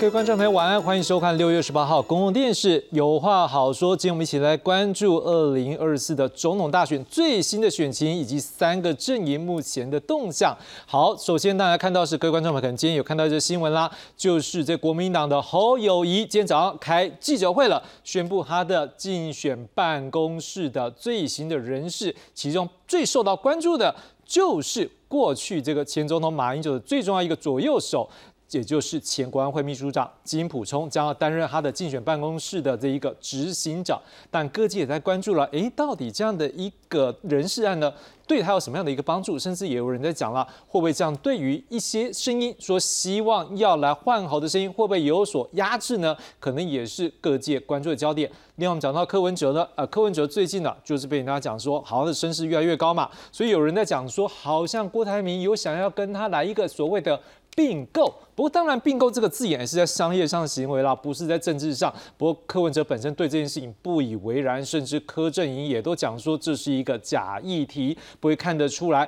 各位观众朋友，晚安，欢迎收看六月十八号公共电视《有话好说》。今天我们一起来关注二零二四的总统大选。最新的选情以及三个阵营目前的动向。好，首先大家看到是各位观众朋友可能今天有看到这新闻啦，就是这国民党的侯友。谊今天早上开记者会了，宣布他的竞选办公室的最新的人事，其中最受到关注的就是过去这个前总统马英九的最重要一个左右手。也就是前国安会秘书长金普聪将要担任他的竞选办公室的这一个执行长，但各界也在关注了，诶，到底这样的一个人事案呢，对他有什么样的一个帮助？甚至也有人在讲了，会不会这样对于一些声音说希望要来换候的声音，会不会有所压制呢？可能也是各界关注的焦点。另外，我们讲到柯文哲呢，呃，柯文哲最近呢，就是被人家讲说，好像的声势越来越高嘛，所以有人在讲说，好像郭台铭有想要跟他来一个所谓的。并购，不过当然，并购这个字眼也是在商业上的行为啦，不是在政治上。不过柯文哲本身对这件事情不以为然，甚至柯震营也都讲说这是一个假议题，不会看得出来。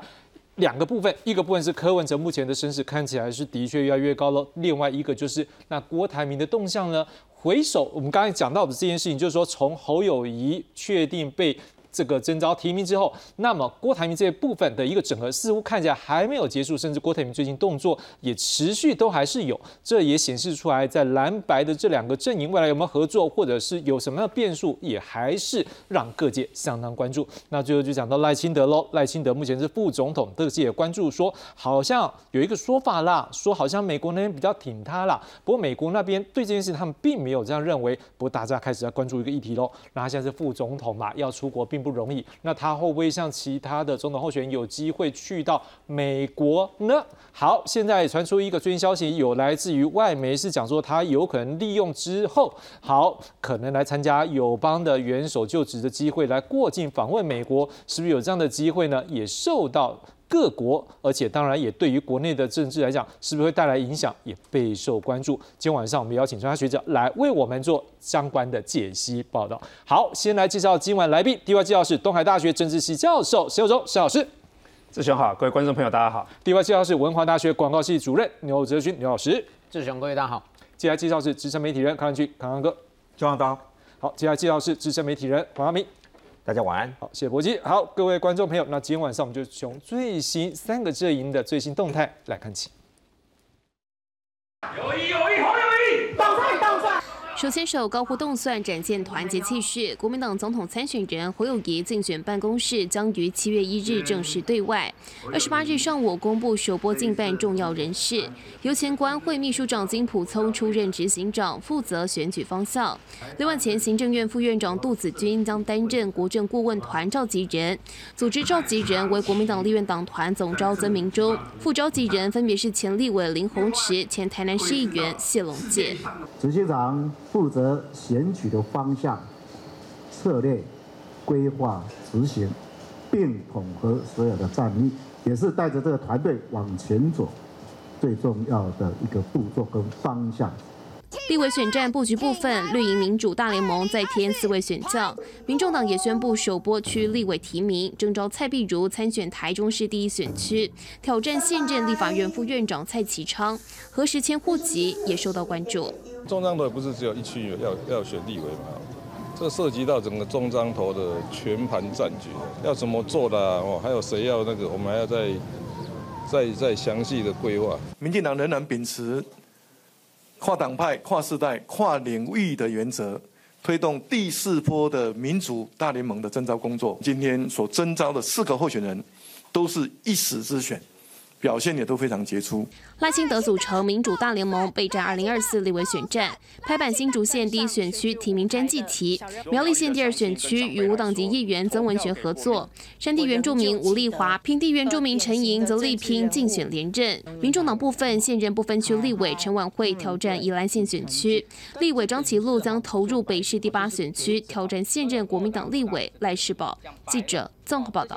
两个部分，一个部分是柯文哲目前的身世看起来是的确越来越高了，另外一个就是那郭台铭的动向呢？回首我们刚才讲到的这件事情，就是说从侯友谊确定被。这个征召提名之后，那么郭台铭这些部分的一个整合似乎看起来还没有结束，甚至郭台铭最近动作也持续都还是有，这也显示出来在蓝白的这两个阵营未来有没有合作，或者是有什么样的变数，也还是让各界相当关注。那最后就讲到赖清德喽，赖清德目前是副总统，各界也关注说，好像有一个说法啦，说好像美国那边比较挺他啦，不过美国那边对这件事他们并没有这样认为。不过大家开始要关注一个议题喽，那他现在是副总统嘛，要出国并。不容易，那他会不会像其他的总统候选人有机会去到美国呢？好，现在传出一个最新消息，有来自于外媒是讲说他有可能利用之后，好可能来参加友邦的元首就职的机会，来过境访问美国，是不是有这样的机会呢？也受到。各国，而且当然也对于国内的政治来讲，是不是会带来影响，也备受关注。今天晚上我们邀请专家学者来为我们做相关的解析报道。好，先来介绍今晚来宾，第一位介绍是东海大学政治系教授石友忠石老师。志雄好，各位观众朋友大家好。第二位介绍是文华大学广告系主任牛哲勋牛老师。志雄各位大家好。接下来介绍是资深媒体人康安区康康哥。周望刀。好，接下来介绍是资深媒体人黄阿明。大家晚安，好，谢谢博基。好，各位观众朋友，那今天晚上我们就从最新三个阵营的最新动态来看起。有意，有意，好有意，倒算，倒算。手牵手高呼动算，展现团结气势。国民党总统参选人侯友谊竞选办公室将于七月一日正式对外。二十八日上午公布首波进办重要人士，由前国安会秘书长金普聪出任执行长，负责选举方向。另外，前行政院副院长杜子君将担任国政顾问团召集人，组织召集人为国民党立院党团总召曾明忠，副召集人分别是前立委林鸿池、前台南市议员谢龙介。执行长。负责选取的方向、策略、规划、执行，并统合所有的战力，也是带着这个团队往前走最重要的一个步骤跟方向。立委选战布局部分，绿营民主大联盟再添四位选将，民众党也宣布首波区立委提名，征召蔡碧如参选台中市第一选区，挑战现任立法院副院长蔡其昌，何时迁户籍也受到关注。中彰投不是只有一区要要选立委吗？这涉及到整个中彰投的全盘战局，要怎么做的哦？还有谁要那个？我们还要再再再详细的规划。民进党仍然秉持。跨党派、跨世代、跨领域的原则，推动第四波的民主大联盟的征召工作。今天所征召的四个候选人，都是一时之选。表现也都非常杰出。赖清德组成民主大联盟备战二零二四立委选战，拍板新竹县第一选区提名詹记提，苗栗县第二选区与无党籍议员曾文学合作，山地原住民吴丽华、平地原住民陈莹则力拼竞选连任。民众党部分现任不分区立委陈婉慧挑战宜兰县选区，立委张启禄将投入北市第八选区挑战现任国民党立委赖世宝。记者综合报道。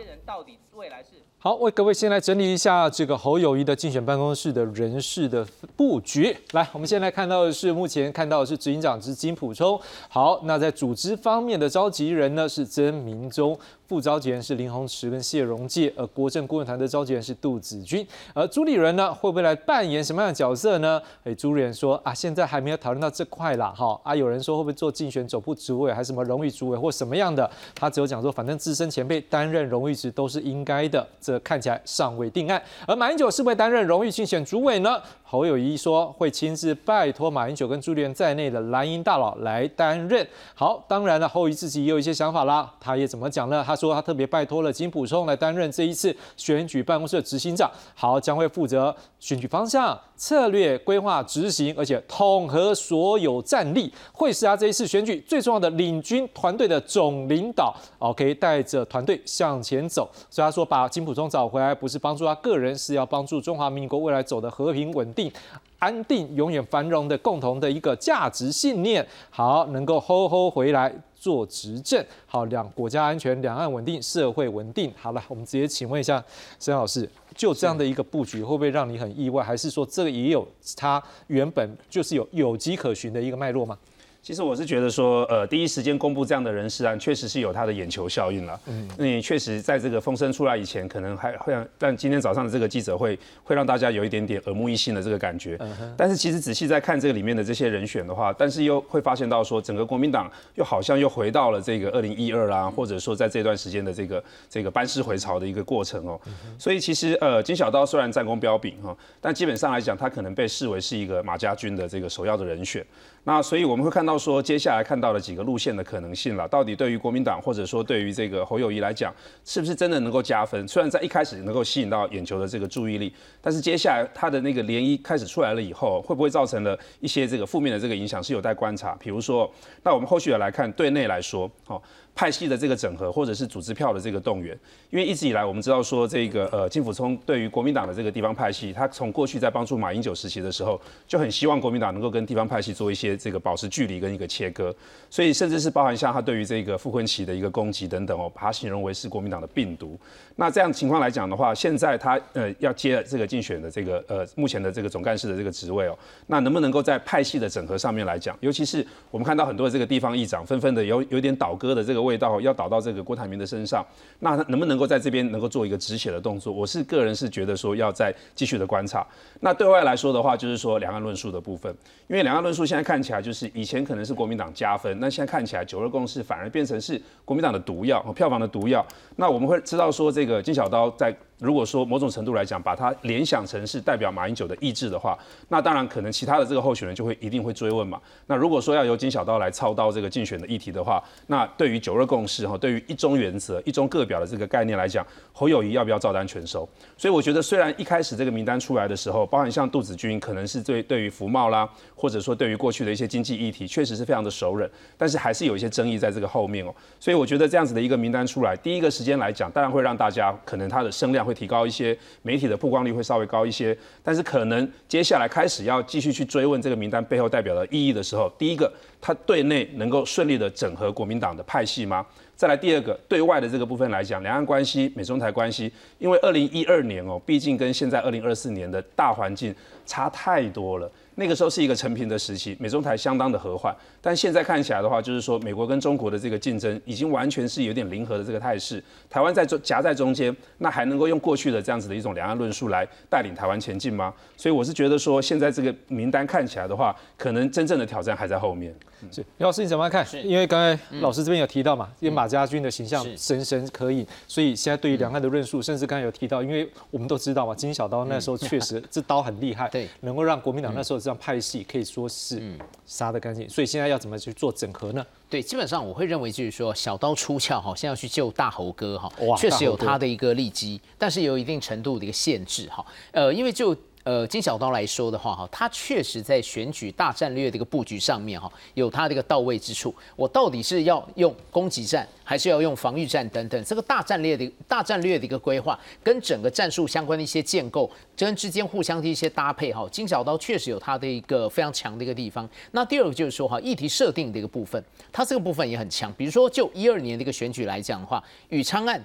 好，为各位先来整理一下这个侯友谊的竞选办公室的人事的布局。来，我们先来看到的是，目前看到的是执行长之金普聪。好，那在组织方面的召集人呢是曾明忠。副召集人是林鸿池跟谢荣介，而国政顾问团的召集人是杜子君，而朱立伦呢会不会来扮演什么样的角色呢？哎，朱立伦说啊，现在还没有讨论到这块啦，哈啊，有人说会不会做竞选总部主委，还是什么荣誉主委或什么样的？他只有讲说，反正资深前辈担任荣誉职都是应该的，这看起来尚未定案。而马英九是不是担任荣誉竞选主委呢？侯友谊说会亲自拜托马英九跟朱立伦在内的蓝营大佬来担任。好，当然了，侯友谊自己也有一些想法啦，他也怎么讲呢？他说他特别拜托了金普充来担任这一次选举办公室的执行长，好，将会负责选举方向、策略规划、执行，而且统合所有战力，会是他这一次选举最重要的领军团队的总领导。OK，带着团队向前走。所以他说把金普充找回来，不是帮助他个人，是要帮助中华民国未来走的和平稳定。安定、永远繁荣的共同的一个价值信念，好，能够吼吼回来做执政，好，两国家安全、两岸稳定、社会稳定。好了，我们直接请问一下沈老师，就这样的一个布局，会不会让你很意外？还是说这个也有它原本就是有有迹可循的一个脉络吗？其实我是觉得说，呃，第一时间公布这样的人事案，确实是有它的眼球效应了。嗯，你确实在这个风声出来以前，可能还会让，但今天早上的这个记者会，会让大家有一点点耳目一新的这个感觉。嗯但是其实仔细在看这个里面的这些人选的话，但是又会发现到说，整个国民党又好像又回到了这个二零一二啦，或者说在这段时间的这个这个班师回朝的一个过程哦。所以其实呃，金小刀虽然战功彪炳哈，但基本上来讲，他可能被视为是一个马家军的这个首要的人选。那所以我们会看到说，接下来看到了几个路线的可能性了。到底对于国民党或者说对于这个侯友谊来讲，是不是真的能够加分？虽然在一开始能够吸引到眼球的这个注意力，但是接下来他的那个涟漪开始出来了以后，会不会造成了一些这个负面的这个影响，是有待观察。比如说，那我们后续的来看，对内来说，哦。派系的这个整合，或者是组织票的这个动员，因为一直以来我们知道说，这个呃金辅聪对于国民党的这个地方派系，他从过去在帮助马英九时期的时候，就很希望国民党能够跟地方派系做一些这个保持距离跟一个切割，所以甚至是包含像他对于这个傅昆萁的一个攻击等等哦，把他形容为是国民党的病毒。那这样情况来讲的话，现在他呃要接这个竞选的这个呃目前的这个总干事的这个职位哦，那能不能够在派系的整合上面来讲，尤其是我们看到很多这个地方议长纷纷的有有点倒戈的这个。味道要倒到这个郭台铭的身上，那他能不能够在这边能够做一个止血的动作？我是个人是觉得说要再继续的观察。那对外来说的话，就是说两岸论述的部分，因为两岸论述现在看起来就是以前可能是国民党加分，那现在看起来九二共识反而变成是国民党的毒药，票房的毒药。那我们会知道说这个金小刀在。如果说某种程度来讲，把它联想成是代表马英九的意志的话，那当然可能其他的这个候选人就会一定会追问嘛。那如果说要由金小刀来操刀这个竞选的议题的话，那对于九二共识哈，对于一中原则、一中各表的这个概念来讲，侯友谊要不要照单全收？所以我觉得，虽然一开始这个名单出来的时候，包含像杜子君可能是对对于福茂啦，或者说对于过去的一些经济议题，确实是非常的熟稔，但是还是有一些争议在这个后面哦。所以我觉得这样子的一个名单出来，第一个时间来讲，当然会让大家可能他的声量。会提高一些，媒体的曝光率会稍微高一些，但是可能接下来开始要继续去追问这个名单背后代表的意义的时候，第一个，他对内能够顺利的整合国民党的派系吗？再来第二个，对外的这个部分来讲，两岸关系、美中台关系，因为二零一二年哦，毕竟跟现在二零二四年的大环境差太多了。那个时候是一个成平的时期，美中台相当的和缓，但现在看起来的话，就是说美国跟中国的这个竞争已经完全是有点零和的这个态势，台湾在中夹在中间，那还能够用过去的这样子的一种两岸论述来带领台湾前进吗？所以我是觉得说，现在这个名单看起来的话，可能真正的挑战还在后面。是，李老师你怎么看？因为刚才老师这边有提到嘛，因为马家军的形象深深可以，所以现在对于两岸的论述，甚至刚才有提到，因为我们都知道嘛，金小刀那时候确实这刀很厉害，对，能够让国民党那时候。这样派系可以说是杀得干净，所以现在要怎么去做整合呢？对，基本上我会认为就是说小刀出鞘哈，现在要去救大猴哥哈，确实有他的一个利基，但是有一定程度的一个限制哈。呃，因为就呃，金小刀来说的话，哈，他确实在选举大战略的一个布局上面，哈，有他的一个到位之处。我到底是要用攻击战，还是要用防御战等等？这个大战略的大战略的一个规划，跟整个战术相关的一些建构，跟之间互相的一些搭配，哈，金小刀确实有他的一个非常强的一个地方。那第二个就是说，哈，议题设定的一个部分，他这个部分也很强。比如说，就一二年的一个选举来讲的话，宇昌案。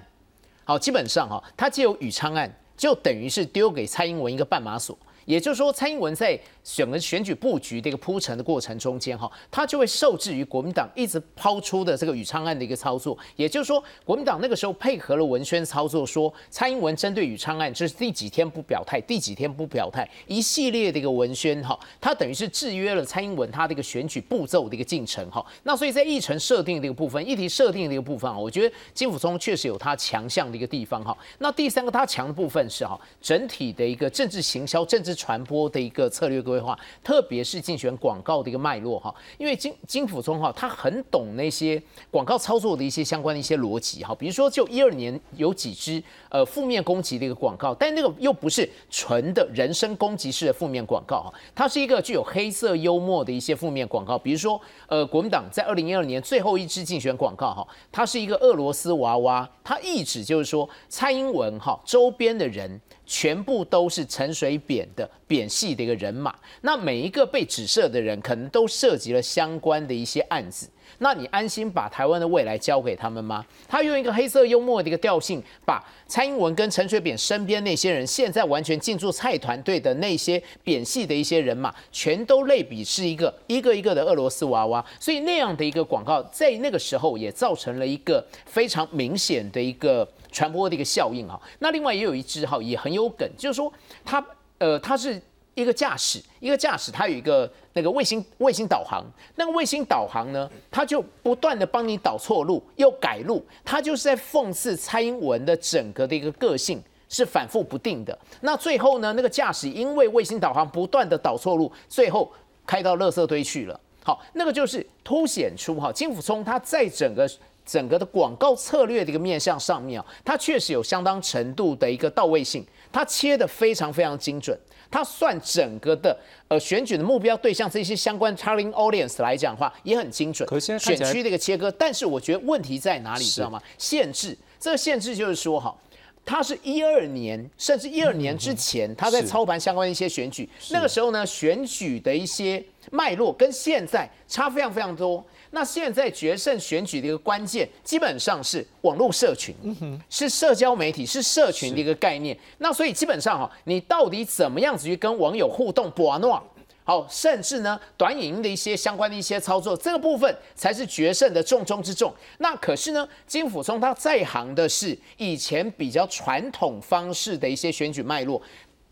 好，基本上哈，他借由宇昌案，就等于是丢给蔡英文一个绊马索。也就是说，蔡英文在选个选举布局的一个铺陈的过程中间，哈，他就会受制于国民党一直抛出的这个宇昌案的一个操作。也就是说，国民党那个时候配合了文宣操作，说蔡英文针对宇昌案，这是第几天不表态，第几天不表态，一系列的一个文宣，哈，他等于是制约了蔡英文他的一个选举步骤的一个进程，哈。那所以在议程设定的一个部分，议题设定的一个部分，我觉得金辅聪确实有他强项的一个地方，哈。那第三个他强的部分是哈，整体的一个政治行销、政治。传播的一个策略规划，特别是竞选广告的一个脉络哈，因为金金辅中哈，他很懂那些广告操作的一些相关的一些逻辑哈，比如说就一二年有几支呃负面攻击的一个广告，但那个又不是纯的人身攻击式的负面广告哈，它是一个具有黑色幽默的一些负面广告，比如说呃国民党在二零一二年最后一支竞选广告哈，它是一个俄罗斯娃娃，它意指就是说蔡英文哈周边的人。全部都是陈水扁的扁系的一个人马，那每一个被指涉的人，可能都涉及了相关的一些案子。那你安心把台湾的未来交给他们吗？他用一个黑色幽默的一个调性，把蔡英文跟陈水扁身边那些人，现在完全进驻蔡团队的那些扁系的一些人马，全都类比是一个一个一个的俄罗斯娃娃。所以那样的一个广告，在那个时候也造成了一个非常明显的一个。传播的一个效应啊，那另外也有一支哈也很有梗，就是说他呃他是一个驾驶，一个驾驶它有一个那个卫星卫星导航，那个卫星导航呢，它就不断的帮你导错路又改路，它就是在讽刺蔡英文的整个的一个个性是反复不定的。那最后呢，那个驾驶因为卫星导航不断的导错路，最后开到垃圾堆去了。好，那个就是凸显出哈金辅聪他在整个。整个的广告策略的一个面向上面啊，它确实有相当程度的一个到位性，它切的非常非常精准，它算整个的呃选举的目标对象这些相关 targeting audience 来讲的话也很精准，选区的一个切割。但是我觉得问题在哪里，知道吗？限制，这个限制就是说哈，他是一二年甚至一二年之前，他在操盘相关的一些选举，那个时候呢选举的一些脉络跟现在差非常非常多。那现在决胜选举的一个关键，基本上是网络社群，是社交媒体，是社群的一个概念。那所以基本上哈，你到底怎么样子去跟网友互动，不玩诺，好，甚至呢短影音的一些相关的一些操作，这个部分才是决胜的重中之重。那可是呢，金辅聪他在行的是以前比较传统方式的一些选举脉络。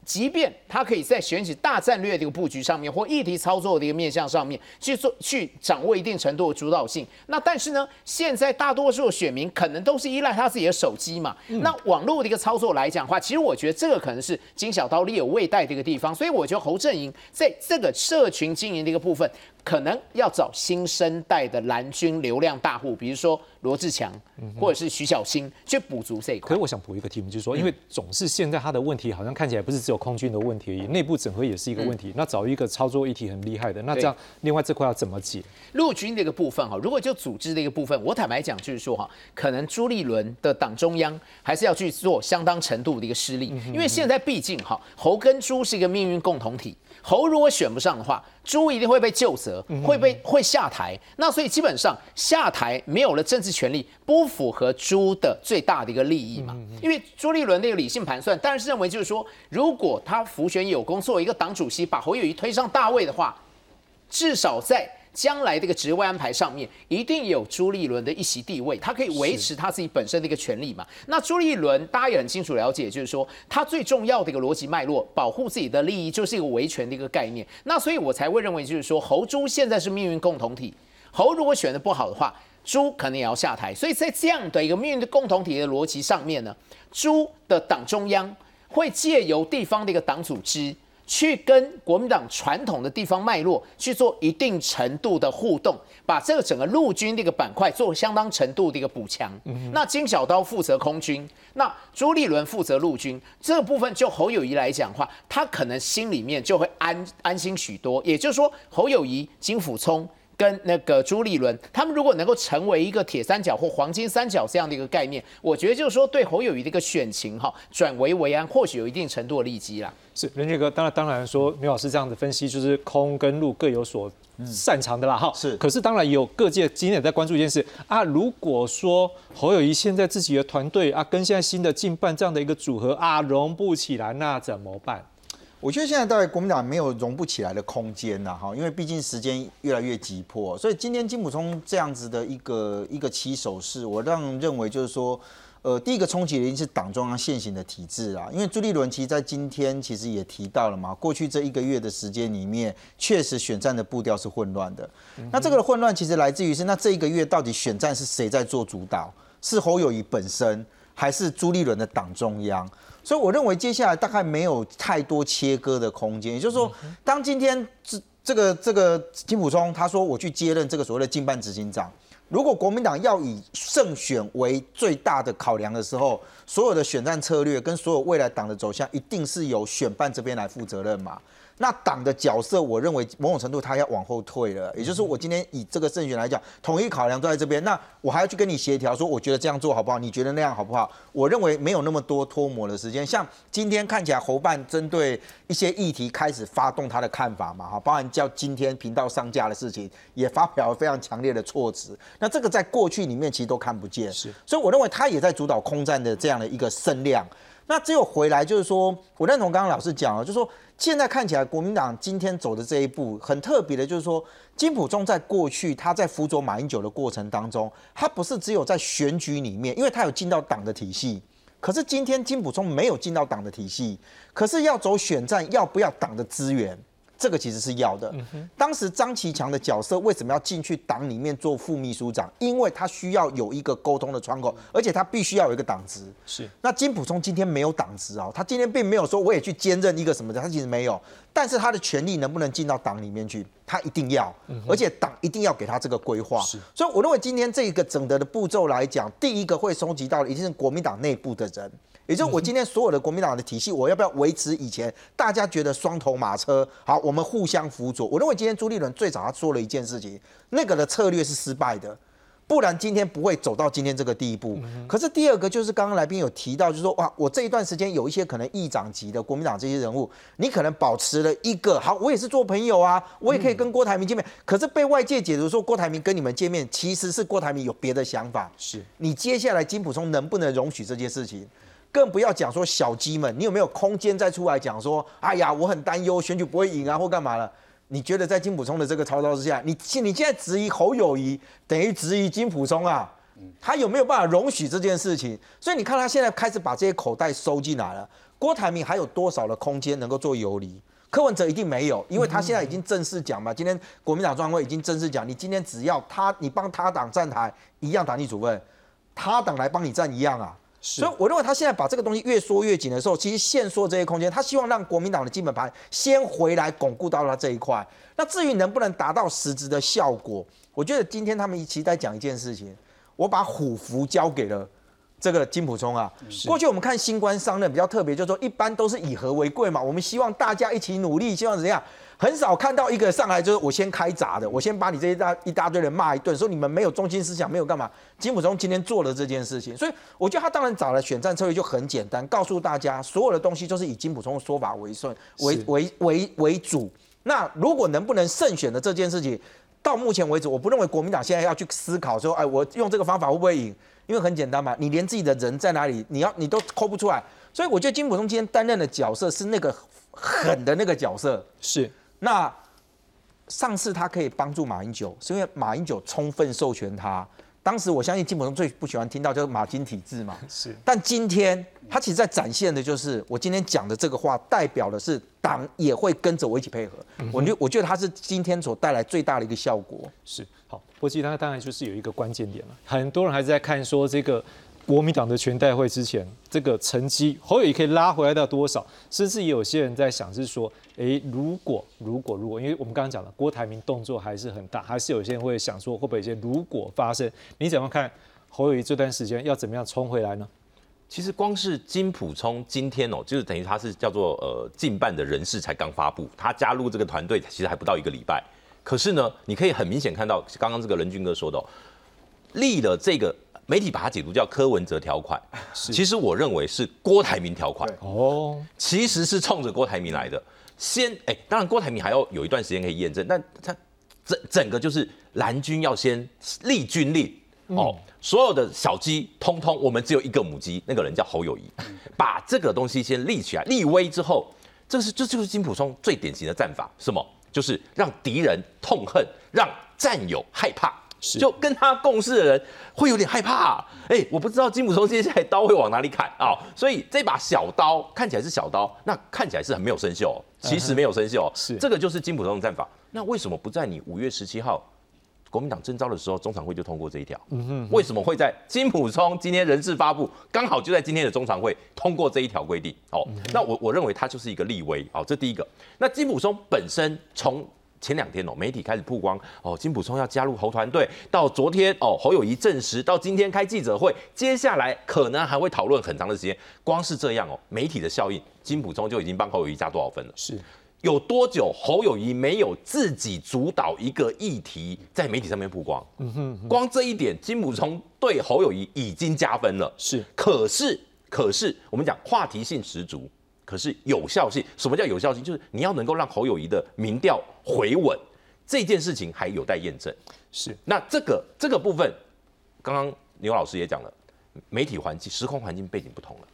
即便他可以在选举大战略的一个布局上面，或议题操作的一个面向上面去做，去掌握一定程度的主导性。那但是呢，现在大多数的选民可能都是依赖他自己的手机嘛。那网络的一个操作来讲的话，其实我觉得这个可能是金小刀力有未带的一个地方。所以我觉得侯正营在这个社群经营的一个部分。可能要找新生代的蓝军流量大户，比如说罗志强，或者是徐小新去补足这一块。可是我想补一个题目，就是说，因为总是现在他的问题好像看起来不是只有空军的问题而已，内部整合也是一个问题。那找一个操作一体很厉害的，那这样另外这块要怎么解？陆军的一个部分哈，如果就组织的一个部分，我坦白讲就是说哈，可能朱立伦的党中央还是要去做相当程度的一个施力，因为现在毕竟哈侯跟朱是一个命运共同体。侯如果选不上的话，朱一定会被就责，会被会下台。那所以基本上下台没有了政治权利，不符合朱的最大的一个利益嘛？因为朱立伦那个理性盘算，当然是认为就是说，如果他浮选有功，作为一个党主席，把侯友谊推上大位的话，至少在。将来这个职位安排上面一定有朱立伦的一席地位，他可以维持他自己本身的一个权利嘛？那朱立伦大家也很清楚了解，就是说他最重要的一个逻辑脉络，保护自己的利益就是一个维权的一个概念。那所以我才会认为，就是说侯朱现在是命运共同体，侯如果选的不好的话，朱可能也要下台。所以在这样的一个命运的共同体的逻辑上面呢，朱的党中央会借由地方的一个党组织。去跟国民党传统的地方脉络去做一定程度的互动，把这个整个陆军这个板块做相当程度的一个补强。那金小刀负责空军，那朱立伦负责陆军，这个部分就侯友谊来讲的话，他可能心里面就会安安心许多。也就是说，侯友谊、金辅聪跟那个朱立伦，他们如果能够成为一个铁三角或黄金三角这样的一个概念，我觉得就是说对侯友谊的一个选情哈转危为安，或许有一定程度的利基啦。是任杰哥，当然当然说，牛老师这样的分析就是空跟路各有所擅长的啦，哈。是。可是当然有各界今天也在关注一件事啊，如果说侯友谊现在自己的团队啊，跟现在新的进办这样的一个组合啊，融不起来，那怎么办？我觉得现在在国民党没有融不起来的空间呐，哈，因为毕竟时间越来越急迫，所以今天金普聪这样子的一个一个起手式，我让认为就是说，呃，第一个冲击的一定是党中央现行的体制啊，因为朱立伦其实在今天其实也提到了嘛，过去这一个月的时间里面，确实选战的步调是混乱的。那这个混乱其实来自于是，那这一个月到底选战是谁在做主导？是侯友谊本身，还是朱立伦的党中央？所以我认为接下来大概没有太多切割的空间，也就是说，当今天这这个这个金普聪他说我去接任这个所谓的经办执行长，如果国民党要以胜选为最大的考量的时候，所有的选战策略跟所有未来党的走向，一定是由选办这边来负责任嘛。那党的角色，我认为某种程度他要往后退了。也就是说，我今天以这个胜选来讲，统一考量都在这边，那我还要去跟你协调，说我觉得这样做好不好？你觉得那样好不好？我认为没有那么多脱模的时间。像今天看起来，侯办针对一些议题开始发动他的看法嘛，哈，包含叫今天频道上架的事情，也发表了非常强烈的措辞。那这个在过去里面其实都看不见，是。所以我认为他也在主导空战的这样的一个声量。那只有回来，就是说我认同刚刚老师讲了，就是说。现在看起来，国民党今天走的这一步很特别的，就是说，金普中在过去他在辅佐马英九的过程当中，他不是只有在选举里面，因为他有进到党的体系，可是今天金普中没有进到党的体系，可是要走选战，要不要党的资源？这个其实是要的。当时张其强的角色为什么要进去党里面做副秘书长？因为他需要有一个沟通的窗口，而且他必须要有一个党职。是。那金普聪今天没有党职啊，他今天并没有说我也去兼任一个什么的，他其实没有。但是他的权力能不能进到党里面去？他一定要，而且党一定要给他这个规划。是。所以我认为今天这个整个的步骤来讲，第一个会收集到的一定是国民党内部的人。也就是我今天所有的国民党的体系，我要不要维持以前大家觉得双头马车？好，我们互相辅佐。我认为今天朱立伦最早他做了一件事情，那个的策略是失败的，不然今天不会走到今天这个地步。可是第二个就是刚刚来宾有提到，就是说哇，我这一段时间有一些可能议长级的国民党这些人物，你可能保持了一个好，我也是做朋友啊，我也可以跟郭台铭见面。可是被外界解读说郭台铭跟你们见面，其实是郭台铭有别的想法。是你接下来金普聪能不能容许这件事情？更不要讲说小鸡们，你有没有空间再出来讲说，哎呀，我很担忧选举不会赢啊，或干嘛了？你觉得在金普聪的这个操作之下，你你现在质疑侯友谊，等于质疑金普聪啊？他有没有办法容许这件事情？所以你看他现在开始把这些口袋收进来了。郭台铭还有多少的空间能够做游离？柯文哲一定没有，因为他现在已经正式讲嘛，今天国民党专会已经正式讲，你今天只要他，你帮他党站台一样，党内主任，他党来帮你站一样啊。所以我认为他现在把这个东西越缩越紧的时候，其实限缩这些空间，他希望让国民党的基本盘先回来巩固到他这一块。那至于能不能达到实质的效果，我觉得今天他们一起在讲一件事情，我把虎符交给了这个金普聪啊。过去我们看新官上任比较特别，就是说一般都是以和为贵嘛，我们希望大家一起努力，希望怎样？很少看到一个上来就是我先开闸的，我先把你这一大一大堆人骂一顿，说你们没有中心思想，没有干嘛。金普中今天做了这件事情，所以我觉得他当然找了选战策略就很简单，告诉大家所有的东西都是以金普中的说法为顺为为为为主。那如果能不能胜选的这件事情，到目前为止，我不认为国民党现在要去思考说，哎，我用这个方法会不会赢？因为很简单嘛，你连自己的人在哪里，你要你都抠不出来。所以我觉得金普中今天担任的角色是那个狠的那个角色，是。那上次他可以帮助马英九，是因为马英九充分授权他。当时我相信金普中最不喜欢听到就是马金体制嘛。是。但今天他其实在展现的就是我今天讲的这个话，代表的是党也会跟着我一起配合。我觉我觉得他是今天所带来最大的一个效果。是。好，波基他当然就是有一个关键点了，很多人还是在看说这个。国民党的全代会之前，这个成绩侯友谊可以拉回来到多少？甚至有些人在想，是说，诶，如果如果如果，因为我们刚刚讲了，郭台铭动作还是很大，还是有些人会想说，会不会有些如果发生？你怎么看侯友谊这段时间要怎么样冲回来呢？其实光是金普聪今天哦，就是等于他是叫做呃近半的人事才刚发布，他加入这个团队其实还不到一个礼拜。可是呢，你可以很明显看到，刚刚这个任军哥说的、哦，立了这个媒体把它解读叫柯文哲条款，其实我认为是郭台铭条款。哦，其实是冲着郭台铭来的。先，哎、当然郭台铭还要有一段时间可以验证，但他整整个就是蓝军要先立军令哦，所有的小鸡通通，我们只有一个母鸡，那个人叫侯友谊，把这个东西先立起来，立威之后，这是这就是金普松最典型的战法，什么？就是让敌人痛恨，让战友害怕。是。就跟他共事的人会有点害怕、哎、我不知道金普松接下来刀会往哪里砍啊、所以这把小刀看起来是小刀，那看起来是很没有生锈哦，其实没有生锈。哦，是。这个就是金普松的战法。那为什么不在你五月十七号国民党征召的时候，中常会就通过这一条？嗯为什么会在金普聪今天人事发布，刚好就在今天的中常会通过这一条规定？哦，那我我认为他就是一个立威，哦，这第一个。那金普聪本身从前两天哦，媒体开始曝光哦，金普聪要加入侯团队，到昨天哦，侯友谊证实，到今天开记者会，接下来可能还会讨论很长的时间。光是这样哦，媒体的效应，金普聪就已经帮侯友谊加多少分了？是有多久侯友谊没有自己主导一个议题在媒体上面曝光？光这一点，金普聪对侯友谊已经加分了。是，可是可是我们讲话题性十足，可是有效性，什么叫有效性？就是你要能够让侯友谊的民调回稳，这件事情还有待验证。是，那这个这个部分，刚刚牛老师也讲了，媒体环境、时空环境背景不同了。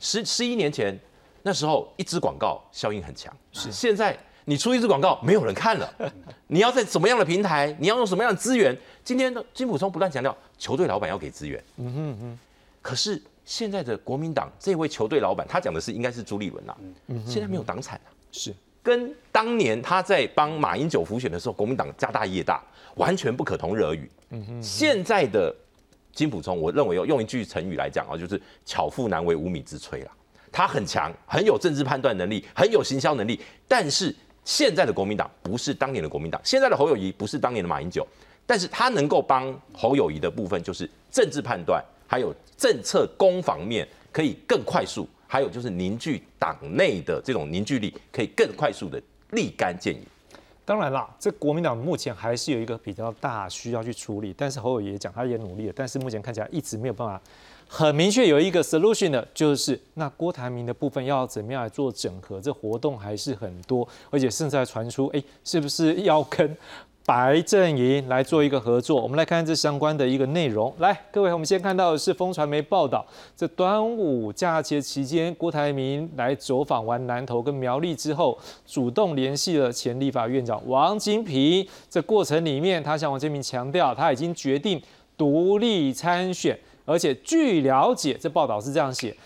十十一年前那时候，一支广告效应很强，是现在你出一支广告，没有人看了。你要在什么样的平台，你要用什么样的资源？今天金普聪不断强调，球队老板要给资源。嗯哼哼。可是现在的国民党这位球队老板，他讲的是应该是朱立伦呐，现在没有党产啊。是跟当年他在帮马英九辅选的时候，国民党家大业大，完全不可同日而语。现在的金普聪，我认为用一句成语来讲啊，就是巧妇难为无米之炊啦。他很强，很有政治判断能力，很有行销能力，但是现在的国民党不是当年的国民党，现在的侯友谊不是当年的马英九，但是他能够帮侯友谊的部分就是政治判断，还有政策攻防面可以更快速，还有就是凝聚党内的这种凝聚力，可以更快速的立竿见影。当然啦，这国民党目前还是有一个比较大需要去处理，但是侯友宜也讲，他也努力了，但是目前看起来一直没有办法很明确有一个 solution 的，就是那郭台铭的部分要怎么样来做整合，这活动还是很多，而且甚至还传出，哎，是不是要跟白阵营来做一个合作？我们来看这相关的一个内容。来，各位，我们先看到的是风传媒报道，这端午假期期间，郭台铭来走访完南投跟苗栗之后，主动联系了前立法院长王金平。这过程里面，他向王金平强调，他已经决定独立参选，而且据了解，这报道是这样写。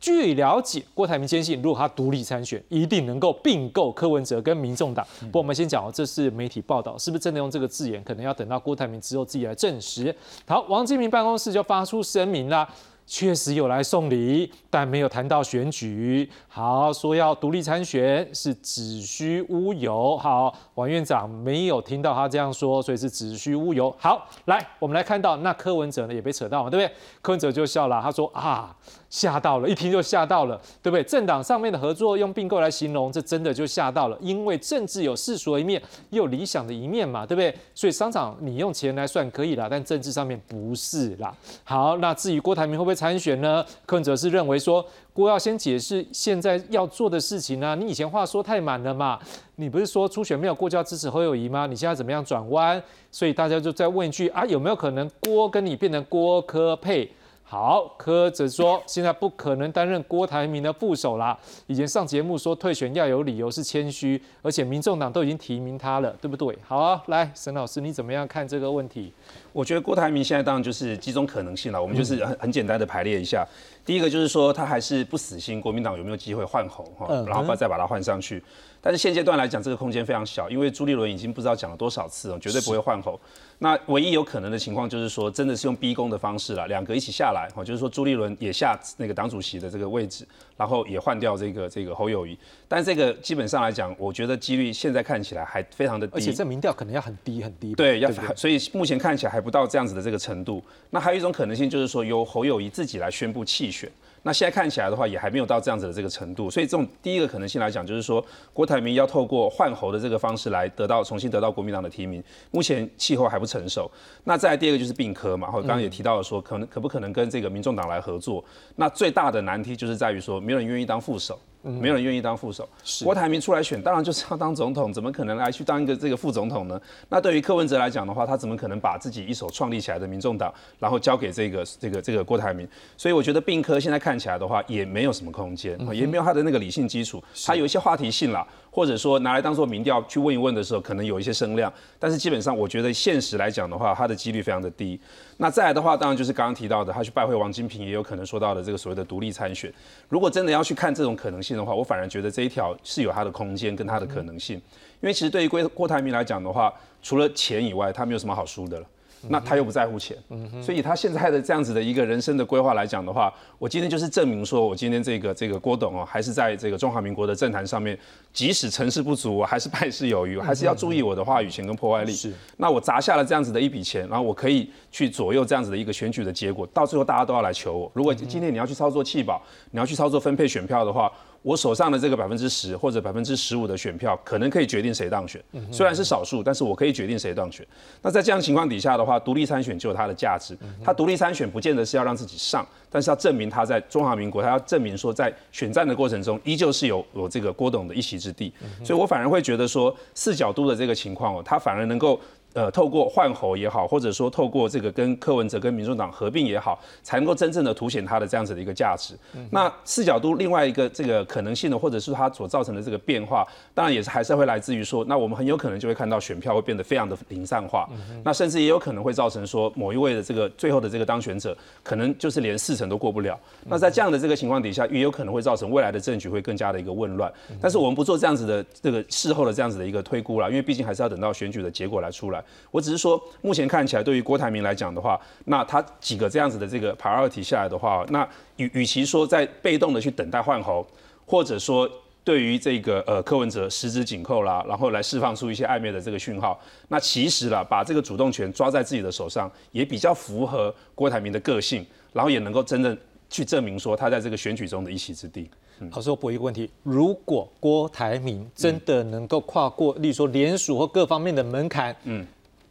据了解，郭台铭坚信，如果他独立参选，一定能够并购柯文哲跟民众党。不过，我们先讲哦，这是媒体报道，是不是真的用这个字眼？可能要等到郭台铭之后自己来证实。好，王金平办公室就发出声明啦。确实有来送礼，但没有谈到选举。好，说要独立参选是子虚乌有。好，王院长没有听到他这样说，所以是子虚乌有。好，来，我们来看到那柯文哲呢也被扯到嘛，对不对？柯文哲就笑了，他说啊，吓到了，一听就吓到了，对不对？政党上面的合作用并购来形容，这真的就吓到了，因为政治有世俗的一面，也有理想的一面嘛，对不对？所以商场你用钱来算可以啦，但政治上面不是啦。好，那至于郭台铭会不会参选呢？柯文哲是认为说，郭要先解释现在要做的事情啊。你以前话说太满了嘛，你不是说初选没有过就要支持侯友谊吗？你现在怎么样转弯？所以大家就在问一句啊，有没有可能郭跟你变成郭柯配？好，柯则说现在不可能担任郭台铭的副手啦。以前上节目说退选要有理由是谦虚，而且民众党都已经提名他了，对不对？好，来，沈老师你怎么样看这个问题？我觉得郭台铭现在当然就是几种可能性了，我们就是很很简单的排列一下。第一个就是说他还是不死心，国民党有没有机会换候哈，嗯然后再把他换上去。但是现阶段来讲，这个空间非常小，因为朱立伦已经不知道讲了多少次了，绝对不会换候。那唯一有可能的情况就是说，真的是用逼宫的方式了，两个一起下来，哈，就是说朱立伦也下那个党主席的这个位置，然后也换掉这个这个侯友谊。但这个基本上来讲，我觉得几率现在看起来还非常的低，而且这民调可能要很低很低。对，要所以目前看起来还不到这样子的这个程度。那还有一种可能性就是说，由侯友谊自己来宣布弃选。那现在看起来的话，也还没有到这样子的这个程度。所以这种第一个可能性来讲，就是说郭台铭要透过换候的这个方式来得到重新得到国民党的提名，目前气候还不成熟。那再第二个就是并科嘛，后刚刚也提到了说，可能可不可能跟这个民众党来合作？那最大的难题就是在于说，没有人愿意当副手。没有人愿意当副手。郭台铭出来选，当然就是要当总统，怎么可能来去当一个这个副总统呢？那对于柯文哲来讲的话，他怎么可能把自己一手创立起来的民众党，然后交给这个这个这个郭台铭？所以我觉得病科现在看起来的话，也没有什么空间，也没有他的那个理性基础，他有一些话题性啦。或者说拿来当做民调去问一问的时候，可能有一些声量，但是基本上我觉得现实来讲的话，它的几率非常的低。那再来的话，当然就是刚刚提到的，他去拜会王金平，也有可能说到的这个所谓的独立参选。如果真的要去看这种可能性的话，我反而觉得这一条是有它的空间跟它的可能性，因为其实对于郭郭台铭来讲的话，除了钱以外，他没有什么好输的了。那他又不在乎钱，所以他现在的这样子的一个人生的规划来讲的话，我今天就是证明说，我今天这个这个郭董哦，还是在这个中华民国的政坛上面，即使成事不足，我还是败事有余，还是要注意我的话语权跟破坏力。是，那我砸下了这样子的一笔钱，然后我可以去左右这样子的一个选举的结果，到最后大家都要来求我。如果今天你要去操作弃保，你要去操作分配选票的话。我手上的这个百分之十或者百分之十五的选票，可能可以决定谁当选。虽然是少数，但是我可以决定谁当选。那在这样情况底下的话，独立参选就有它的价值。他独立参选不见得是要让自己上，但是要证明他在中华民国，他要证明说在选战的过程中，依旧是有有这个郭董的一席之地。所以我反而会觉得说，四角都的这个情况哦，他反而能够。呃，透过换候也好，或者说透过这个跟柯文哲跟民众党合并也好，才能够真正的凸显他的这样子的一个价值。那四角都另外一个这个可能性呢，或者是他所造成的这个变化，当然也是还是会来自于说，那我们很有可能就会看到选票会变得非常的零散化，那甚至也有可能会造成说某一位的这个最后的这个当选者，可能就是连四成都过不了。那在这样的这个情况底下，也有可能会造成未来的政局会更加的一个混乱。但是我们不做这样子的这个事后的这样子的一个推估了，因为毕竟还是要等到选举的结果来出来。我只是说，目前看起来，对于郭台铭来讲的话，那他几个这样子的这个 priority 下来的话，那与与其说在被动的去等待换候，或者说对于这个呃柯文哲十指紧扣啦，然后来释放出一些暧昧的这个讯号，那其实啦，把这个主动权抓在自己的手上，也比较符合郭台铭的个性，然后也能够真正去证明说他在这个选举中的一席之地。好，师，我补一个问题：如果郭台铭真的能够跨过，例如说联署或各方面的门槛，嗯，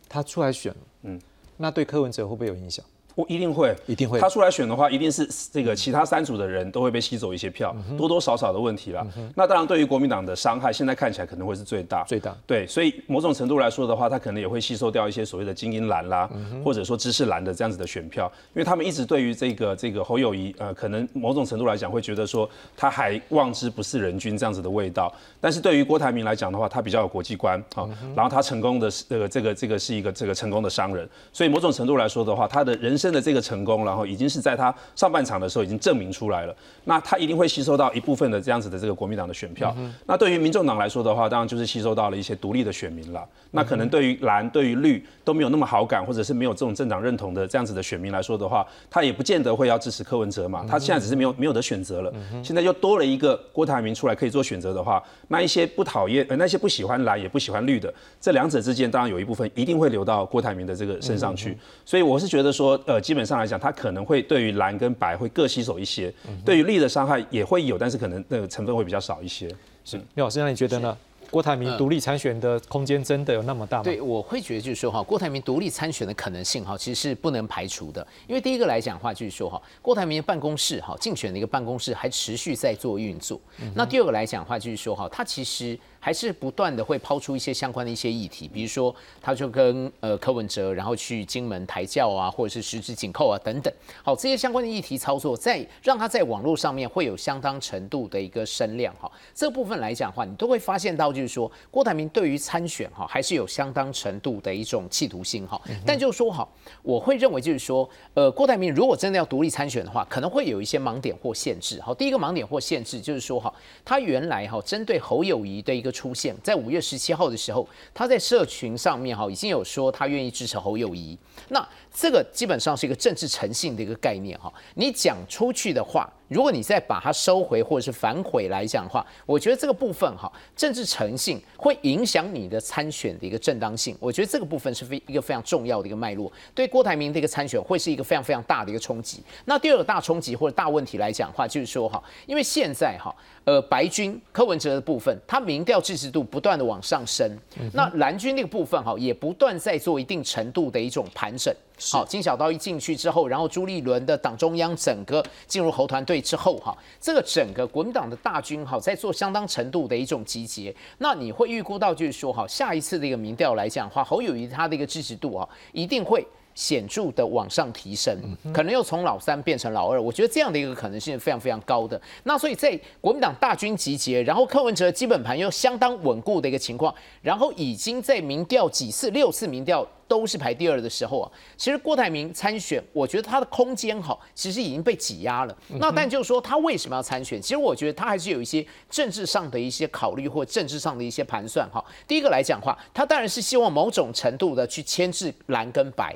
他出来选，嗯，那对柯文哲会不会有影响？我一定会，一定会。他出来选的话，一定是这个其他三组的人都会被吸走一些票，多多少少的问题了。那当然，对于国民党的伤害，现在看起来可能会是最大，最大。对，所以某种程度来说的话，他可能也会吸收掉一些所谓的精英蓝啦，或者说知识蓝的这样子的选票，因为他们一直对于这个这个侯友谊，呃，可能某种程度来讲会觉得说他还望之不是人君这样子的味道。但是对于郭台铭来讲的话，他比较有国际观，好，然后他成功的这个这个这个是一个这个成功的商人，所以某种程度来说的话，他的人生的这个成功。然后已经是在他上半场的时候已经证明出来了，那他一定会吸收到一部分的这样子的这个国民党的选票。那对于民众党来说的话，当然就是吸收到了一些独立的选民了。那可能对于蓝、对于绿都没有那么好感，或者是没有这种政党认同的这样子的选民来说的话，他也不见得会要支持柯文哲嘛。他现在只是没有没有得选择了，现在又多了一个郭台铭出来可以做选择的话，那一些不讨厌呃那些不喜欢蓝也不喜欢绿的，这两者之间当然有一部分一定会流到郭台铭的这个身上去。所以我是觉得说，呃，基本上来讲，它可能会对于蓝跟白会各吸收一些，对于力的伤害也会有，但是可能那个成分会比较少一些。是，廖老师，那你觉得呢？郭台铭独立参选的空间真的有那么大吗？对，我会觉得就是说哈，郭台铭独立参选的可能性哈，其实是不能排除的。因为第一个来讲的话，就是说哈，郭台铭的办公室哈，竞选的一个办公室还持续在做运作。那第二个来讲的话，就是说哈，他其实。还是不断的会抛出一些相关的一些议题，比如说他就跟呃柯文哲，然后去金门抬轿啊，或者是十指紧扣啊等等，好这些相关的议题操作，在让他在网络上面会有相当程度的一个声量哈。这部分来讲的话，你都会发现到就是说郭台铭对于参选哈还是有相当程度的一种企图心哈。但就是说哈，我会认为就是说，呃郭台铭如果真的要独立参选的话，可能会有一些盲点或限制。好，第一个盲点或限制就是说哈，他原来哈针对侯友谊的一个。出现在五月十七号的时候，他在社群上面哈已经有说他愿意支持侯友谊，那这个基本上是一个政治诚信的一个概念哈。你讲出去的话，如果你再把它收回或者是反悔来讲的话，我觉得这个部分哈，政治诚信会影响你的参选的一个正当性。我觉得这个部分是非一个非常重要的一个脉络，对郭台铭的一个参选会是一个非常非常大的一个冲击。那第二个大冲击或者大问题来讲的话，就是说哈，因为现在哈，呃，白军柯文哲的部分，他民调支持度不断的往上升，那蓝军那个部分哈，也不断在做一定程度的一种盘整。好，金小刀一进去之后，然后朱立伦的党中央整个进入侯团队之后，哈，这个整个国民党的大军哈，在做相当程度的一种集结。那你会预估到，就是说，哈，下一次的一个民调来讲的话，侯友谊他的一个支持度啊，一定会。显著的往上提升，可能又从老三变成老二，我觉得这样的一个可能性是非常非常高的。那所以在国民党大军集结，然后柯文哲基本盘又相当稳固的一个情况，然后已经在民调几次六次民调都是排第二的时候啊，其实郭台铭参选，我觉得他的空间哈，其实已经被挤压了。那但就是说他为什么要参选？其实我觉得他还是有一些政治上的一些考虑或政治上的一些盘算哈。第一个来讲话，他当然是希望某种程度的去牵制蓝跟白。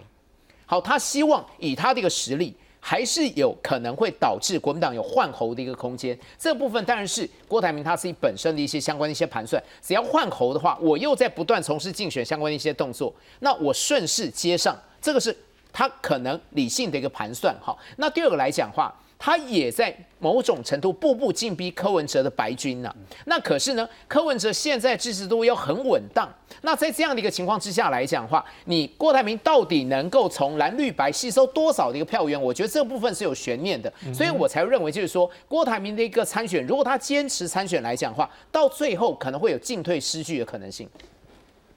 好，他希望以他的一个实力，还是有可能会导致国民党有换候的一个空间。这部分当然是郭台铭他自己本身的一些相关的一些盘算。只要换候的话，我又在不断从事竞选相关的一些动作，那我顺势接上，这个是他可能理性的一个盘算。哈，那第二个来讲话。他也在某种程度步步进逼柯文哲的白军呢。那可是呢，柯文哲现在支持度又很稳当。那在这样的一个情况之下来讲的话，你郭台铭到底能够从蓝绿白吸收多少的一个票源？我觉得这部分是有悬念的。所以我才认为，就是说郭台铭的一个参选，如果他坚持参选来讲的话，到最后可能会有进退失据的可能性。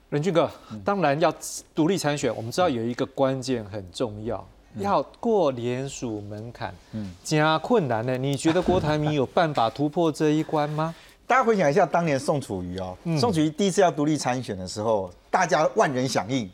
任俊哥，当然要独立参选，我们知道有一个关键很重要。要过联署门槛，嗯，加困难呢？你觉得郭台铭有办法突破这一关吗？大家回想一下，当年宋楚瑜哦，宋楚瑜第一次要独立参选的时候，大家万人响应，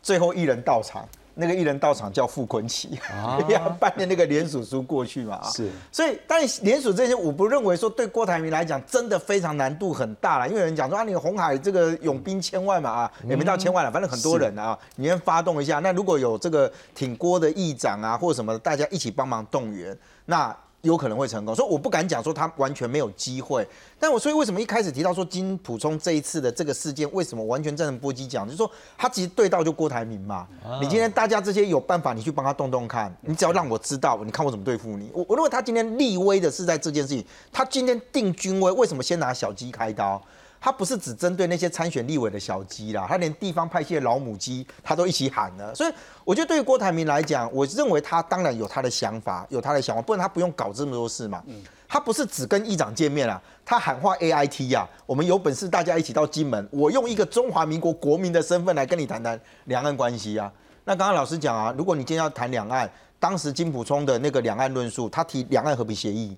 最后一人到场。那个艺人到场叫傅昆奇，要办的那个联署书过去嘛？是，所以但联署这些，我不认为说对郭台铭来讲真的非常难度很大了，因为有人讲说啊，你红海这个勇兵千万嘛啊，也没到千万了，反正很多人啊，你先发动一下，那如果有这个挺郭的议长啊或者什么，大家一起帮忙动员，那。有可能会成功，所以我不敢讲说他完全没有机会。但我所以为什么一开始提到说金普充这一次的这个事件，为什么完全站成波基讲，就是说他其实对到就郭台铭嘛。你今天大家这些有办法，你去帮他动动看，你只要让我知道，你看我怎么对付你。我我认为他今天立威的是在这件事情，他今天定军威，为什么先拿小鸡开刀？他不是只针对那些参选立委的小鸡啦，他连地方派系的老母鸡他都一起喊了。所以我觉得对于郭台铭来讲，我认为他当然有他的想法，有他的想法，不然他不用搞这么多事嘛。他不是只跟议长见面啊，他喊话 A I T 呀，我们有本事大家一起到金门，我用一个中华民国国民的身份来跟你谈谈两岸关系啊。那刚刚老师讲啊，如果你今天要谈两岸，当时金普聪的那个两岸论述，他提两岸和平协议，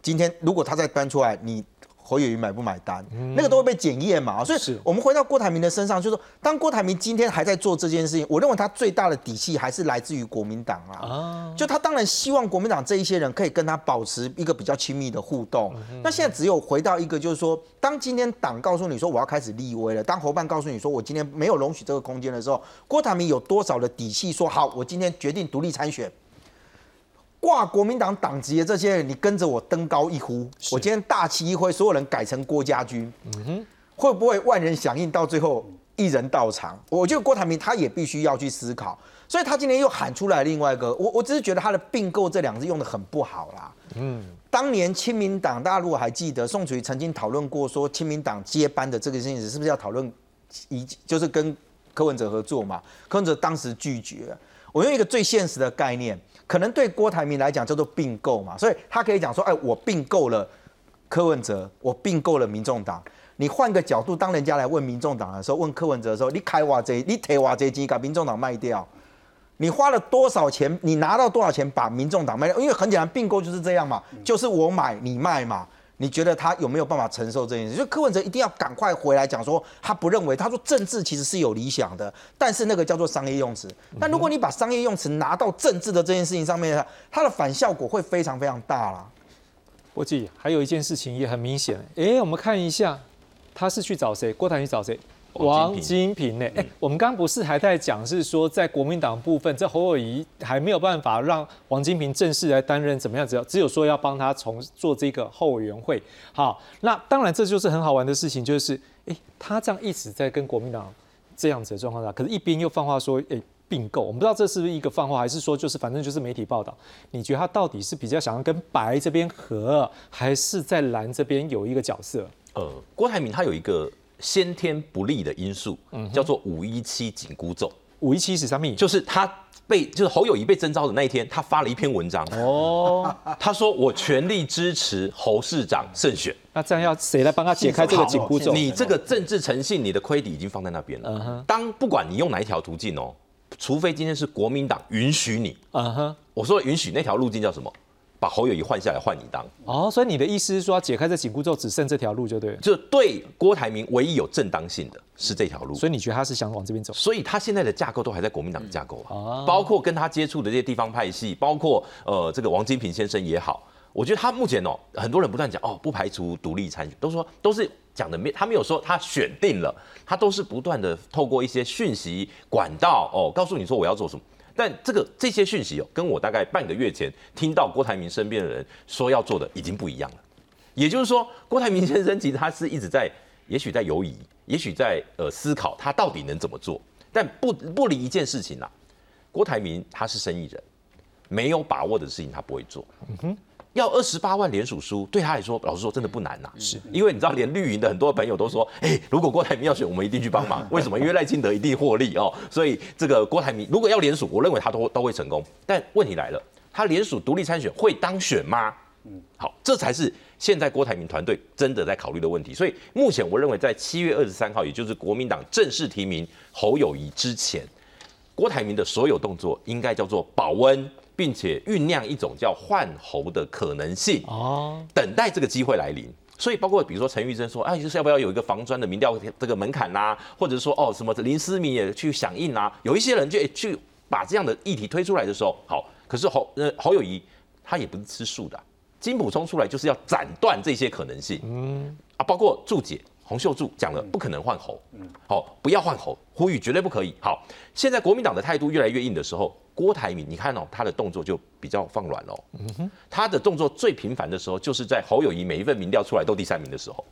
今天如果他再搬出来，你。侯友谊买不买单，那个都会被检验嘛，所以我们回到郭台铭的身上，就是说，当郭台铭今天还在做这件事情，我认为他最大的底气还是来自于国民党啊。就他当然希望国民党这一些人可以跟他保持一个比较亲密的互动。那现在只有回到一个，就是说，当今天党告诉你说我要开始立威了，当侯办告诉你说我今天没有容许这个空间的时候，郭台铭有多少的底气说好，我今天决定独立参选？挂国民党党籍的这些人，你跟着我登高一呼，我今天大旗一挥，所有人改成郭家军，嗯哼，会不会万人响应？到最后一人到场，我觉得郭台铭他也必须要去思考，所以他今天又喊出来另外一个，我我只是觉得他的并购这两个字用的很不好啦。嗯，当年亲民党大家如果还记得，宋楚瑜曾经讨论过说，亲民党接班的这个事情是不是要讨论一就是跟柯文哲合作嘛？柯文哲当时拒绝。我用一个最现实的概念。可能对郭台铭来讲叫做并购嘛，所以他可以讲说，哎，我并购了柯文哲，我并购了民众党。你换个角度，当人家来问民众党的时候，问柯文哲的时候，你开挖这，你提挖这钱把民众党卖掉，你花了多少钱？你拿到多少钱把民众党卖掉？因为很简单，并购就是这样嘛，就是我买你卖嘛。你觉得他有没有办法承受这件事？就柯文哲一定要赶快回来讲说，他不认为。他说政治其实是有理想的，但是那个叫做商业用词。但如果你把商业用词拿到政治的这件事情上面，它的反效果会非常非常大啦。国际还有一件事情也很明显，哎，我们看一下，他是去找谁？郭台铭找谁？王金平呢？哎，我们刚刚不是还在讲，是说在国民党部分，这侯友谊还没有办法让王金平正式来担任怎么样？只要只有说要帮他重做这个后委员会。好，那当然这就是很好玩的事情，就是哎，他这样一直在跟国民党这样子的状况下，可是一边又放话说，哎，并购。我们不知道这是不是一个放话，还是说就是反正就是媒体报道。你觉得他到底是比较想要跟白这边合，还是在蓝这边有一个角色？呃，郭台铭他有一个。先天不利的因素，叫做五一七紧箍咒。五一七是什么？就是他被，就是侯友谊被征召的那一天，他发了一篇文章。哦，他说我全力支持侯市长胜选。那这样要谁来帮他解开这个紧箍咒？你这个政治诚信，你的亏底已经放在那边了。当不管你用哪一条途径哦，除非今天是国民党允许你。嗯哼，我说允许那条路径叫什么？把侯友谊换下来，换你当哦，所以你的意思是说，解开这紧箍咒，只剩这条路就对了。就对郭台铭唯一有正当性的是这条路，所以你觉得他是想往这边走？所以他现在的架构都还在国民党的架构啊，包括跟他接触的这些地方派系，包括呃这个王金平先生也好，我觉得他目前哦，很多人不断讲哦，不排除独立参选，都说都是讲的没，他没有说他选定了，他都是不断的透过一些讯息管道哦，告诉你说我要做什么。但这个这些讯息哦，跟我大概半个月前听到郭台铭身边的人说要做的已经不一样了。也就是说，郭台铭先生其实他是一直在，也许在犹疑，也许在呃思考他到底能怎么做。但不不离一件事情啦，郭台铭他是生意人，没有把握的事情他不会做。嗯哼。要二十八万连署书，对他来说，老实说，真的不难呐。是，因为你知道，连绿营的很多朋友都说，哎，如果郭台铭要选，我们一定去帮忙。为什么？因为赖清德一定获利哦。所以这个郭台铭如果要连署，我认为他都都会成功。但问题来了，他连署独立参选会当选吗？嗯，好，这才是现在郭台铭团队真的在考虑的问题。所以目前我认为，在七月二十三号，也就是国民党正式提名侯友谊之前，郭台铭的所有动作应该叫做保温。并且酝酿一种叫换候的可能性哦，等待这个机会来临。所以包括比如说陈玉珍说，哎，就是要不要有一个防专的民调这个门槛呐，或者说哦什么林思明也去响应啊，有一些人就去把这样的议题推出来的时候，好，可是侯呃侯友谊他也不是吃素的，金补充出来就是要斩断这些可能性，嗯啊，包括注解。洪秀柱讲了，不可能换侯，好，不要换侯，呼吁绝对不可以。好，现在国民党的态度越来越硬的时候，郭台铭，你看哦，他的动作就比较放软了。嗯哼，他的动作最频繁的时候，就是在侯友谊每一份民调出来都第三名的时候。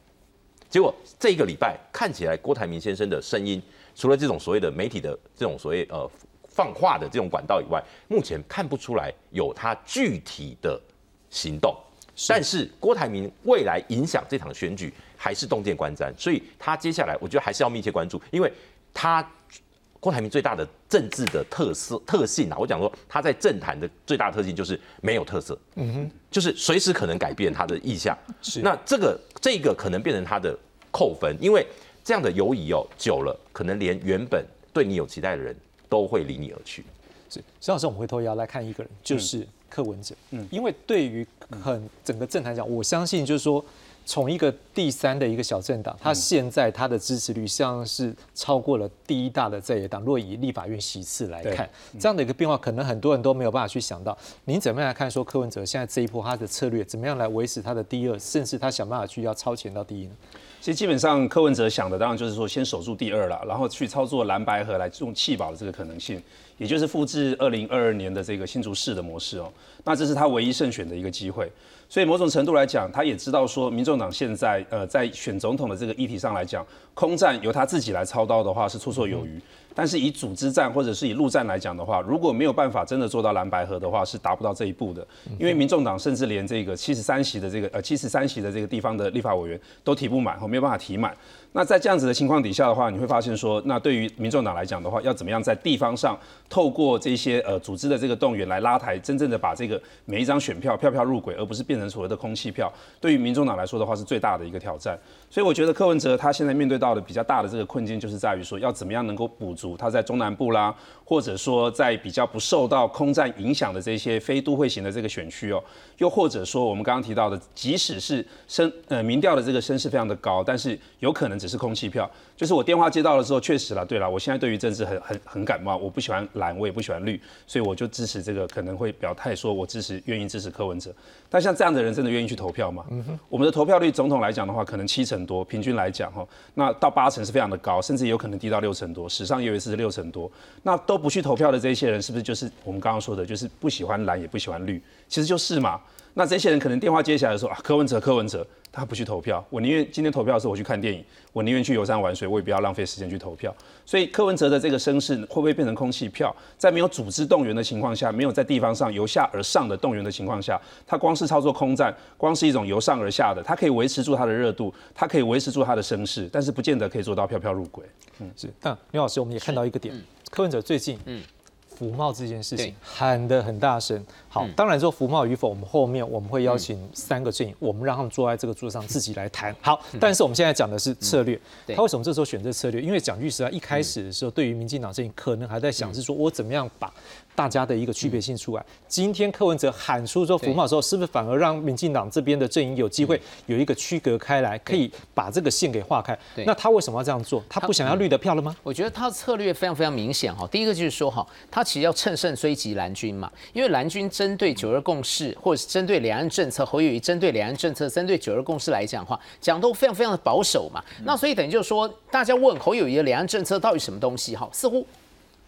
结果这一个礼拜看起来，郭台铭先生的声音，除了这种所谓的媒体的这种所谓呃放话的这种管道以外，目前看不出来有他具体的行动。但是郭台铭未来影响这场选举。还是洞见观瞻，所以他接下来我觉得还是要密切关注，因为他郭台铭最大的政治的特色特性啊，我讲说他在政坛的最大特性就是没有特色，嗯哼，就是随时可能改变他的意向，是那这个这个可能变成他的扣分，因为这样的犹疑哦久了，可能连原本对你有期待的人都会离你而去。是，徐老师，我们回头也要来看一个人，就是柯文哲，嗯，因为对于很整个政坛讲，我相信就是说。从一个第三的一个小政党，他现在他的支持率像是超过了第一大的在野党。若以立法院席次来看，这样的一个变化，可能很多人都没有办法去想到。您怎么样来看说柯文哲现在这一波他的策略，怎么样来维持他的第二，甚至他想办法去要超前到第一呢？其实基本上柯文哲想的当然就是说先守住第二了，然后去操作蓝白河来用弃保的这个可能性，也就是复制二零二二年的这个新竹市的模式哦。那这是他唯一胜选的一个机会。所以某种程度来讲，他也知道说，民众党现在呃在选总统的这个议题上来讲，空战由他自己来操刀的话是绰绰有余。但是以组织战或者是以陆战来讲的话，如果没有办法真的做到蓝白河的话，是达不到这一步的。因为民众党甚至连这个七十三席的这个呃七十三席的这个地方的立法委员都提不满，或没有办法提满。那在这样子的情况底下的话，你会发现说，那对于民众党来讲的话，要怎么样在地方上透过这些呃组织的这个动员来拉抬，真正的把这个每一张选票票票入轨，而不是变成所谓的空气票，对于民众党来说的话是最大的一个挑战。所以我觉得柯文哲他现在面对到的比较大的这个困境，就是在于说要怎么样能够补足他在中南部啦，或者说在比较不受到空战影响的这些非都会型的这个选区哦，又或者说我们刚刚提到的，即使是声呃民调的这个声势非常的高，但是有可能只是空气票。就是我电话接到的时候，确实了，对了，我现在对于政治很很很感冒，我不喜欢蓝，我也不喜欢绿，所以我就支持这个可能会表态说我支持愿意支持柯文哲。但像这样的人真的愿意去投票吗？我们的投票率总统来讲的话，可能七成多，平均来讲哈，那到八成是非常的高，甚至有可能低到六成多，史上也有一次是六成多。那都不去投票的这些人，是不是就是我们刚刚说的，就是不喜欢蓝也不喜欢绿？其实就是嘛。那这些人可能电话接起来说啊，柯文哲，柯文哲，他不去投票，我宁愿今天投票的时候我去看电影，我宁愿去游山玩水，我也不要浪费时间去投票。所以柯文哲的这个声势会不会变成空气票？在没有组织动员的情况下，没有在地方上由下而上的动员的情况下，他光是操作空战，光是一种由上而下的，他可以维持住他的热度，他可以维持住他的声势，但是不见得可以做到票票入轨。嗯，是。但刘老师，我们也看到一个点，柯文哲最近，嗯。服贸这件事情喊得很大声，好，当然说服贸与否，我们后面我们会邀请三个阵营，我们让他们坐在这个桌上自己来谈。好，但是我们现在讲的是策略，他为什么这时候选择策略？因为蒋律师啊，一开始的时候对于民进党阵营可能还在想是说我怎么样把。大家的一个区别性出来。今天柯文哲喊出说服贸的时候，是不是反而让民进党这边的阵营有机会有一个区隔开来，可以把这个线给划开？那他为什么要这样做？他不想要绿的票了吗？我觉得他的策略非常非常明显哈。第一个就是说哈，他其实要趁胜追击蓝军嘛，因为蓝军针对九二共识，或者是针对两岸政策，侯友谊针对两岸政策，针对九二共识来讲的话，讲都非常非常的保守嘛。那所以等于就是说，大家问侯友谊的两岸政策到底什么东西哈，似乎。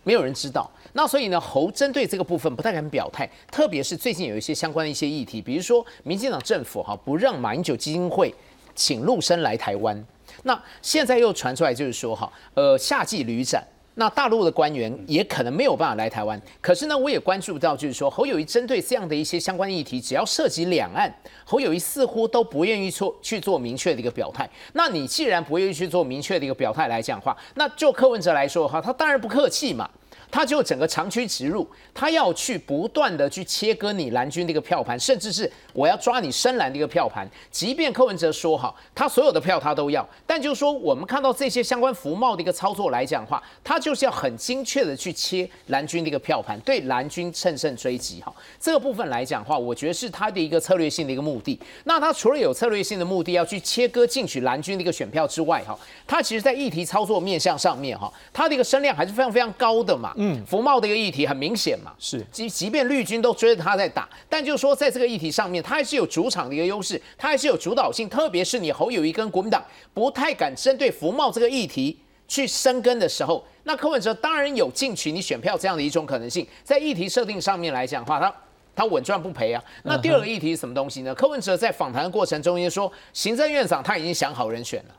没有人知道，那所以呢，侯针对这个部分不太敢表态，特别是最近有一些相关的一些议题，比如说民进党政府哈不让马英九基金会请陆生来台湾，那现在又传出来就是说哈，呃夏季旅展。那大陆的官员也可能没有办法来台湾，可是呢，我也关注到，就是说侯友谊针对这样的一些相关议题，只要涉及两岸，侯友谊似乎都不愿意做去做明确的一个表态。那你既然不愿意去做明确的一个表态来讲话，那就柯文哲来说的话，他当然不客气嘛。他就整个长驱直入，他要去不断的去切割你蓝军的一个票盘，甚至是我要抓你深蓝的一个票盘。即便柯文哲说哈，他所有的票他都要，但就是说我们看到这些相关服贸的一个操作来讲的话，他就是要很精确的去切蓝军的一个票盘，对蓝军乘胜追击哈。这个部分来讲的话，我觉得是他的一个策略性的一个目的。那他除了有策略性的目的要去切割进取蓝军的一个选票之外哈，他其实在议题操作面向上面哈，他的一个声量还是非常非常高的嘛。嗯，服贸的一个议题很明显嘛，是即即便绿军都追着他在打，但就是说在这个议题上面，他还是有主场的一个优势，他还是有主导性。特别是你侯友谊跟国民党不太敢针对服贸这个议题去生根的时候，那柯文哲当然有进取你选票这样的一种可能性。在议题设定上面来讲的话，他他稳赚不赔啊。那第二个议题是什么东西呢？柯文哲在访谈的过程中间说，行政院长他已经想好人选了。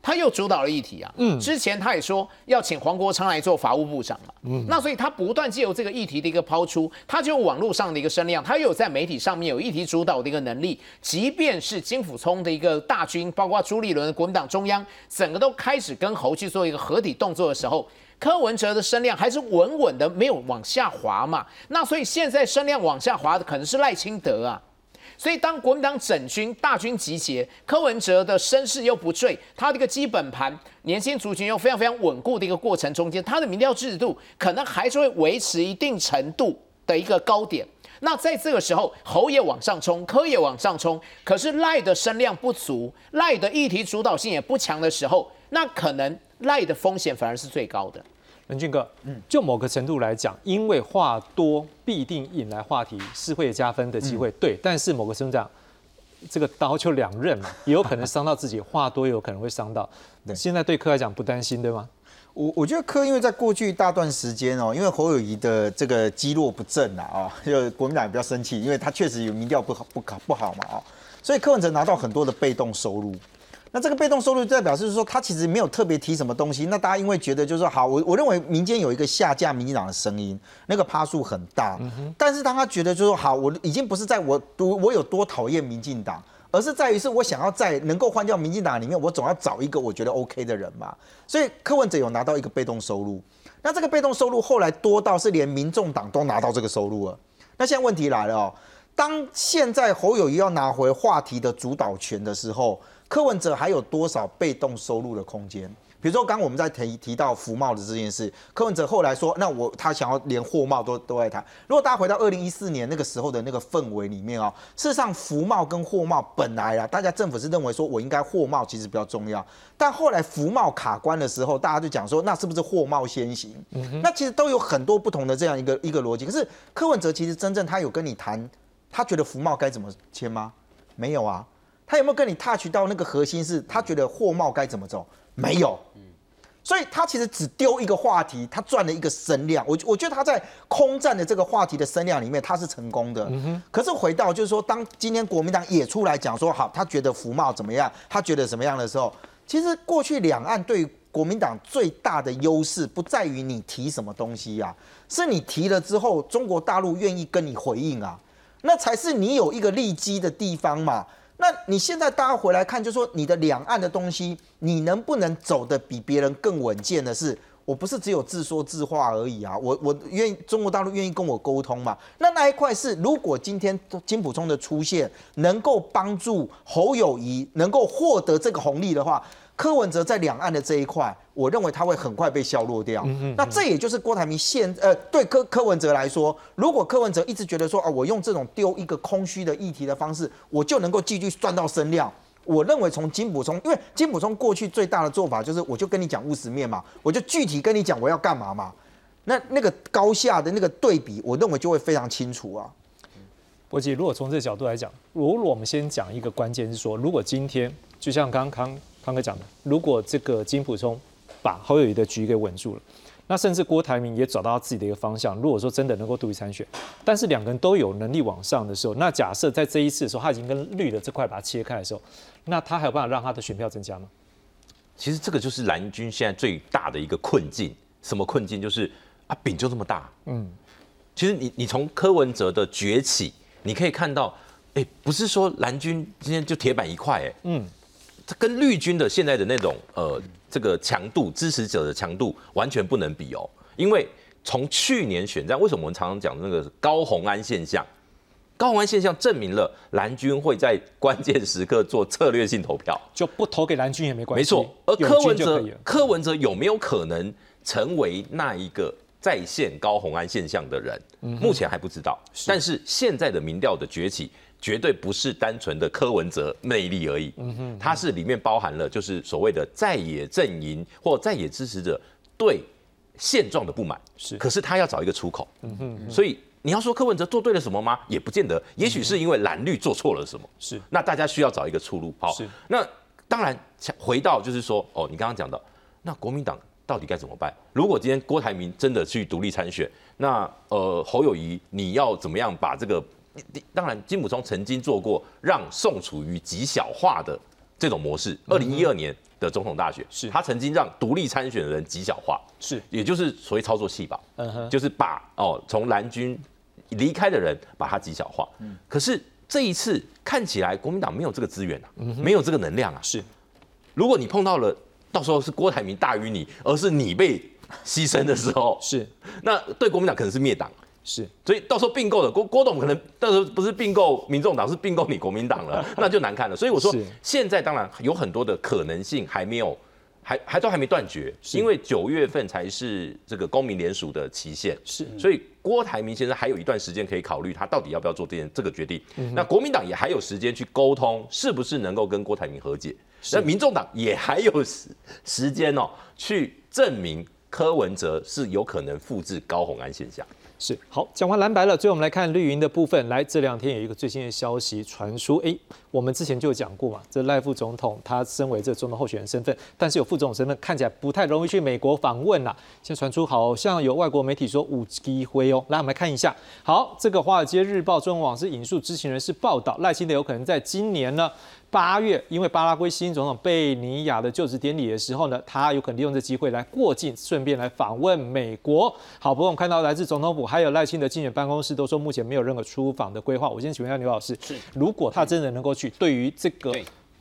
他又主导了议题啊，嗯，之前他也说要请黄国昌来做法务部长嘛，嗯，那所以他不断借由这个议题的一个抛出，他就网络上的一个声量，他又有在媒体上面有议题主导的一个能力，即便是金辅聪的一个大军，包括朱立伦国民党中央，整个都开始跟侯去做一个合体动作的时候，柯文哲的声量还是稳稳的没有往下滑嘛，那所以现在声量往下滑的可能是赖清德啊。所以，当国民党整军大军集结，柯文哲的声势又不坠，他的一个基本盘年轻族群又非常非常稳固的一个过程中间，他的民调制度可能还是会维持一定程度的一个高点。那在这个时候，侯也往上冲，柯也往上冲，可是赖的声量不足，赖的议题主导性也不强的时候，那可能赖的风险反而是最高的。任俊哥，嗯，就某个程度来讲，因为话多必定引来话题，是会加分的机会，对。但是某个程度上，这个刀就两刃嘛，也有可能伤到自己，话多也有可能会伤到。现在对柯来讲不担心，对吗？我我觉得柯因为在过去一大段时间哦，因为侯友谊的这个积弱不振啊，啊，就国民党也比较生气，因为他确实有民调不好不好不好嘛，啊，所以柯文哲拿到很多的被动收入。那这个被动收入代表是说，他其实没有特别提什么东西。那大家因为觉得就是说，好，我我认为民间有一个下架民进党的声音，那个趴数很大。但是当他觉得就是说，好，我已经不是在我多我有多讨厌民进党，而是在于是我想要在能够换掉民进党里面，我总要找一个我觉得 OK 的人嘛。所以柯文哲有拿到一个被动收入。那这个被动收入后来多到是连民众党都拿到这个收入了。那现在问题来了哦，当现在侯友谊要拿回话题的主导权的时候。柯文哲还有多少被动收入的空间？比如说，刚刚我们在提提到服贸的这件事，柯文哲后来说，那我他想要连货贸都都在谈。如果大家回到二零一四年那个时候的那个氛围里面啊，事实上服贸跟货贸本来啊，大家政府是认为说我应该货贸其实比较重要，但后来服贸卡关的时候，大家就讲说，那是不是货贸先行？那其实都有很多不同的这样一个一个逻辑。可是柯文哲其实真正他有跟你谈，他觉得服贸该怎么签吗？没有啊。他有没有跟你 touch 到那个核心？是他觉得货贸该怎么走？没有。所以他其实只丢一个话题，他赚了一个声量。我我觉得他在空战的这个话题的声量里面，他是成功的。可是回到就是说，当今天国民党也出来讲说，好，他觉得服贸怎么样，他觉得怎么样的时候，其实过去两岸对国民党最大的优势不在于你提什么东西呀，是你提了之后，中国大陆愿意跟你回应啊，那才是你有一个利基的地方嘛。那你现在大家回来看，就说你的两岸的东西，你能不能走得比别人更稳健的是，我不是只有自说自话而已啊，我我愿意中国大陆愿意跟我沟通嘛？那那一块是，如果今天金普聪的出现能够帮助侯友谊能够获得这个红利的话。柯文哲在两岸的这一块，我认为他会很快被消落掉。那这也就是郭台铭现呃，对柯柯文哲来说，如果柯文哲一直觉得说啊，我用这种丢一个空虚的议题的方式，我就能够继续赚到声量。我认为从金补充，因为金补充过去最大的做法就是，我就跟你讲务实面嘛，我就具体跟你讲我要干嘛嘛。那那个高下的那个对比，我认为就会非常清楚啊。波吉，如果从这个角度来讲，如果我们先讲一个关键是说，如果今天就像刚刚。刚才讲的，如果这个金普聪把侯友谊的局给稳住了，那甚至郭台铭也找到自己的一个方向。如果说真的能够独立参选，但是两个人都有能力往上的时候，那假设在这一次的时候，他已经跟绿的这块把它切开的时候，那他还有办法让他的选票增加吗？其实这个就是蓝军现在最大的一个困境。什么困境？就是啊，饼就这么大。嗯，其实你你从柯文哲的崛起，你可以看到，哎，不是说蓝军今天就铁板一块，哎，嗯。跟绿军的现在的那种呃这个强度支持者的强度完全不能比哦，因为从去年选战，为什么我们常常讲那个高红安现象？高红安现象证明了蓝军会在关键时刻做策略性投票，就不投给蓝军也没关系。没错，而柯文哲柯文哲有没有可能成为那一个再现高红安现象的人？目前还不知道，但是现在的民调的崛起。绝对不是单纯的柯文哲魅力而已，嗯哼它是里面包含了就是所谓的在野阵营或在野支持者对现状的不满，是，可是他要找一个出口，嗯哼所以你要说柯文哲做对了什么吗？也不见得，也许是因为蓝绿做错了什么，是，那大家需要找一个出路，好，是。那当然回到就是说，哦，你刚刚讲的，那国民党到底该怎么办？如果今天郭台铭真的去独立参选，那呃侯友谊你要怎么样把这个？当然，金普聪曾经做过让宋楚瑜极小化的这种模式。二零一二年的总统大选，是他曾经让独立参选的人极小化，是，也就是所谓操作细胞，嗯哼，就是把哦从蓝军离开的人把他极小化。嗯，可是这一次看起来国民党没有这个资源啊，没有这个能量啊。是，如果你碰到了，到时候是郭台铭大于你，而是你被牺牲的时候，是，那对国民党可能是灭党。是，所以到时候并购的郭郭董可能到时候不是并购民众党，是并购你国民党了，那就难看了。所以我说，现在当然有很多的可能性还没有，还还都还没断绝，因为九月份才是这个公民联署的期限。是，所以郭台铭先生还有一段时间可以考虑他到底要不要做这件这个决定。那国民党也还有时间去沟通，是不是能够跟郭台铭和解？那民众党也还有时时间哦，去证明柯文哲是有可能复制高红安现象。是好，讲完蓝白了，最后我们来看绿营的部分。来，这两天有一个最新的消息传出，哎，我们之前就有讲过嘛，这赖副总统他身为这总统候选人身份，但是有副总统身份，看起来不太容易去美国访问呐。现在传出好像有外国媒体说无机会哦。来，我们来看一下。好，这个《华尔街日报》中文网是引述知情人士报道，赖清德有可能在今年呢。八月，因为巴拉圭新总统贝尼亚的就职典礼的时候呢，他有可能利用这机会来过境，顺便来访问美国。好，不过我们看到来自总统府还有赖清德竞选办公室都说目前没有任何出访的规划。我先请问一下刘老师，是如果他真的能够去，对于这个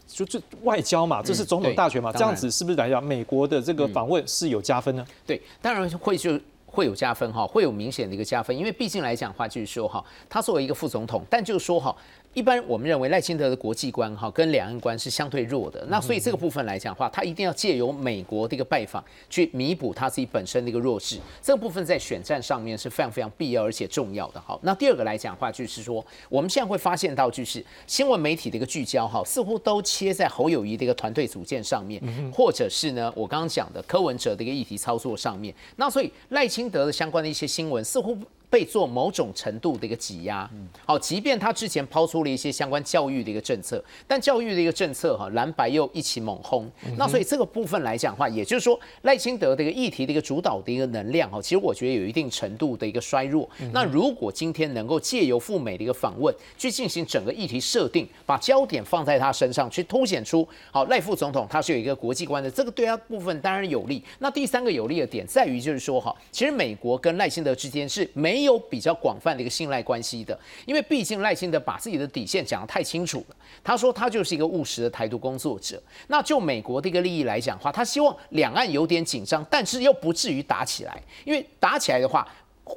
就这外交嘛，这是总统大选嘛，这样子是不是来讲美国的这个访问是有加分呢？对，当然会就会有加分哈，会有明显的一个加分，因为毕竟来讲的话就是说哈，他作为一个副总统，但就是说哈。一般我们认为赖清德的国际观哈跟两岸观是相对弱的，那所以这个部分来讲的话，他一定要借由美国的一个拜访去弥补他自己本身的一个弱势，这个部分在选战上面是非常非常必要而且重要的。好，那第二个来讲的话，就是说我们现在会发现到，就是新闻媒体的一个聚焦哈，似乎都切在侯友谊的一个团队组建上面，或者是呢我刚刚讲的柯文哲的一个议题操作上面，那所以赖清德的相关的一些新闻似乎。被做某种程度的一个挤压，好，即便他之前抛出了一些相关教育的一个政策，但教育的一个政策哈，蓝白又一起猛轰，那所以这个部分来讲的话，也就是说赖清德的一个议题的一个主导的一个能量哈，其实我觉得有一定程度的一个衰弱。那如果今天能够借由赴美的一个访问，去进行整个议题设定，把焦点放在他身上，去凸显出好赖副总统他是有一个国际观的，这个对他部分当然有利。那第三个有利的点在于就是说哈，其实美国跟赖清德之间是没。没有比较广泛的一个信赖关系的，因为毕竟赖清德把自己的底线讲得太清楚了。他说他就是一个务实的台独工作者。那就美国的一个利益来讲的话，他希望两岸有点紧张，但是又不至于打起来，因为打起来的话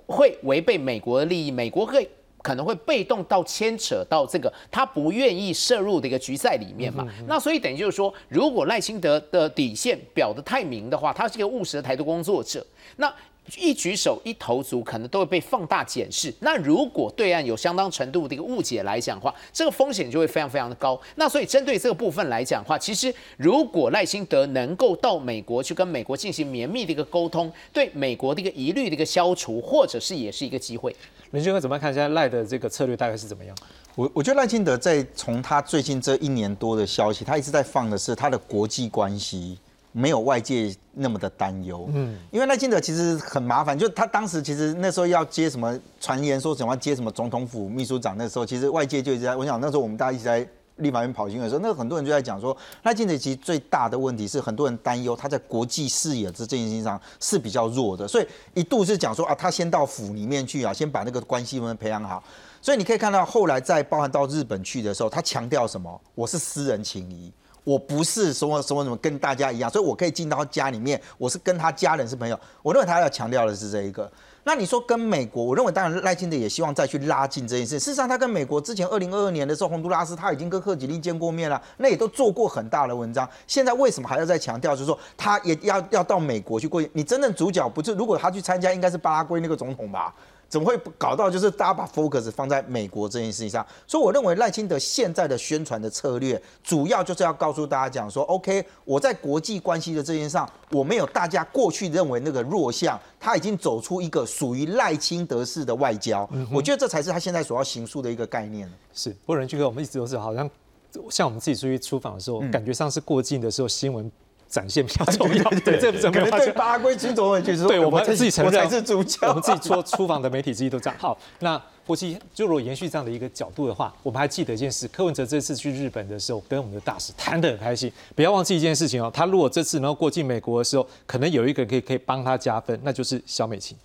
会违背美国的利益，美国会可能会被动到牵扯到这个他不愿意涉入的一个局在里面嘛。那所以等于就是说，如果赖清德的底线表得太明的话，他是一个务实的台独工作者，那。一举手一投足，可能都会被放大检视。那如果对岸有相当程度的一个误解来讲的话，这个风险就会非常非常的高。那所以针对这个部分来讲的话，其实如果赖清德能够到美国去跟美国进行绵密的一个沟通，对美国的一个疑虑的一个消除，或者是也是一个机会。林俊哥怎么看？现在赖的这个策略大概是怎么样？我我觉得赖清德在从他最近这一年多的消息，他一直在放的是他的国际关系。没有外界那么的担忧，嗯，因为赖清德其实很麻烦，就他当时其实那时候要接什么传言说什么接什么总统府秘书长，那时候其实外界就一直在，我想那时候我们大家一直在立法院跑新闻的时候，那很多人就在讲说，赖清德其实最大的问题是很多人担忧他在国际视野这件事情上是比较弱的，所以一度是讲说啊，他先到府里面去啊，先把那个关系们培养好，所以你可以看到后来在包含到日本去的时候，他强调什么？我是私人情谊。我不是什么什么什么跟大家一样，所以我可以进到家里面，我是跟他家人是朋友。我认为他要强调的是这一个。那你说跟美国，我认为当然赖清德也希望再去拉近这件事。事实上，他跟美国之前二零二二年的时候，洪都拉斯他已经跟贺锦丽见过面了，那也都做过很大的文章。现在为什么还要再强调，就是说他也要要到美国去过？你真正主角不是如果他去参加，应该是巴拉圭那个总统吧？怎么会搞到就是大家把 focus 放在美国这件事情上？所以我认为赖清德现在的宣传的策略，主要就是要告诉大家讲说，OK，我在国际关系的这件上，我没有大家过去认为那个弱项，他已经走出一个属于赖清德式的外交。我觉得这才是他现在所要行述的一个概念。是，不人就跟我们一直都是好像像我们自己出去出访的时候，感觉上是过境的时候新闻。展现比较重要，对，这可能对八规军总委就是对我们自己承认才是主角，我们自己说出访的媒体之一都这样。好，那过去就如果延续这样的一个角度的话，我们还记得一件事，柯文哲这次去日本的时候，跟我们的大使谈得很开心。不要忘记一件事情哦，他如果这次能够过境美国的时候，可能有一个人可以可以帮他加分，那就是小美琴。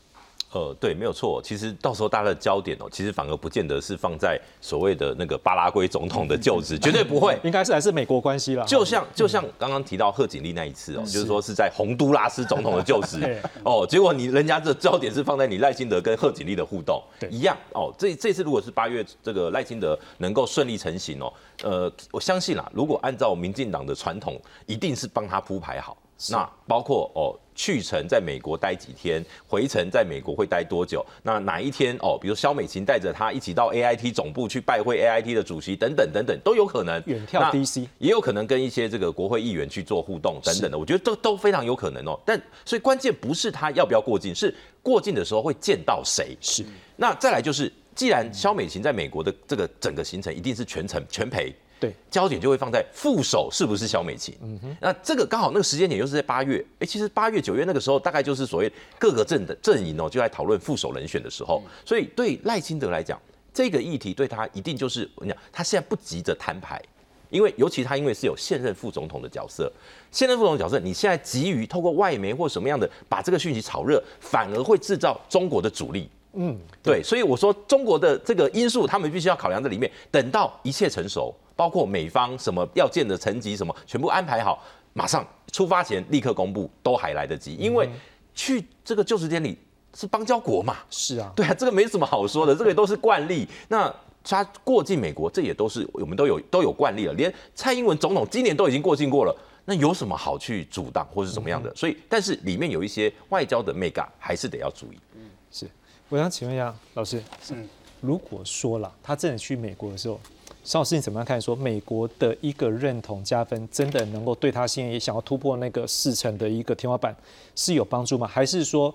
呃，对，没有错。其实到时候大家的焦点哦，其实反而不见得是放在所谓的那个巴拉圭总统的就职，绝对不会，应该是还是美国关系了。就像就像刚刚提到贺锦丽那一次哦，就是说是在洪都拉斯总统的就职 哦，结果你人家这焦点是放在你赖清德跟贺锦丽的互动一样哦。这这次如果是八月这个赖清德能够顺利成型哦，呃，我相信啦，如果按照民进党的传统，一定是帮他铺排好。那包括哦。去程在美国待几天，回程在美国会待多久？那哪一天哦？比如肖美琴带着他一起到 A I T 总部去拜会 A I T 的主席等等等等都有可能。远眺 D C 也有可能跟一些这个国会议员去做互动等等的，我觉得都都非常有可能哦。但所以关键不是他要不要过境，是过境的时候会见到谁。是。那再来就是，既然肖美琴在美国的这个整个行程一定是全程全陪。对，焦点就会放在副手是不是小美琴？嗯哼，那这个刚好那个时间点又是在八月，哎，其实八月九月那个时候，大概就是所谓各个阵的阵营哦，就在讨论副手人选的时候，所以对赖清德来讲，这个议题对他一定就是我讲，他现在不急着摊牌，因为尤其他因为是有现任副总统的角色，现任副总统角色，你现在急于透过外媒或什么样的把这个讯息炒热，反而会制造中国的阻力。嗯，对，所以我说中国的这个因素，他们必须要考量在里面，等到一切成熟。包括美方什么要建的层级什么，全部安排好，马上出发前立刻公布都还来得及，因为去这个就职典礼是邦交国嘛。是啊，对啊，这个没什么好说的，这个都是惯例。那他过境美国，这也都是我们都有都有惯例了。连蔡英文总统今年都已经过境过了，那有什么好去阻挡或是怎么样的？所以，但是里面有一些外交的 mega 还是得要注意。嗯是，我想请问一下老师，嗯，如果说了他真的去美国的时候，邵老师你怎么样看？说美国的一个认同加分，真的能够对他现在也想要突破那个四成的一个天花板是有帮助吗？还是说？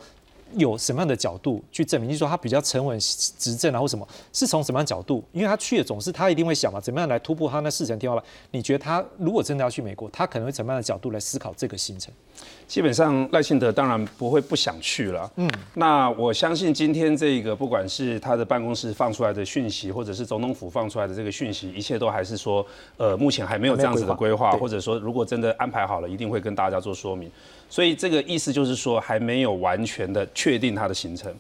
有什么样的角度去证明？就是说他比较沉稳执政啊，或什么？是从什么样角度？因为他去的总是他一定会想嘛，怎么样来突破他那四层天花板？你觉得他如果真的要去美国，他可能会怎么样的角度来思考这个行程？基本上赖幸德当然不会不想去了。嗯，那我相信今天这个不管是他的办公室放出来的讯息，或者是总统府放出来的这个讯息，一切都还是说，呃，目前还没有这样子的规划，或者说如果真的安排好了，一定会跟大家做说明。所以这个意思就是说，还没有完全的确定他的行程。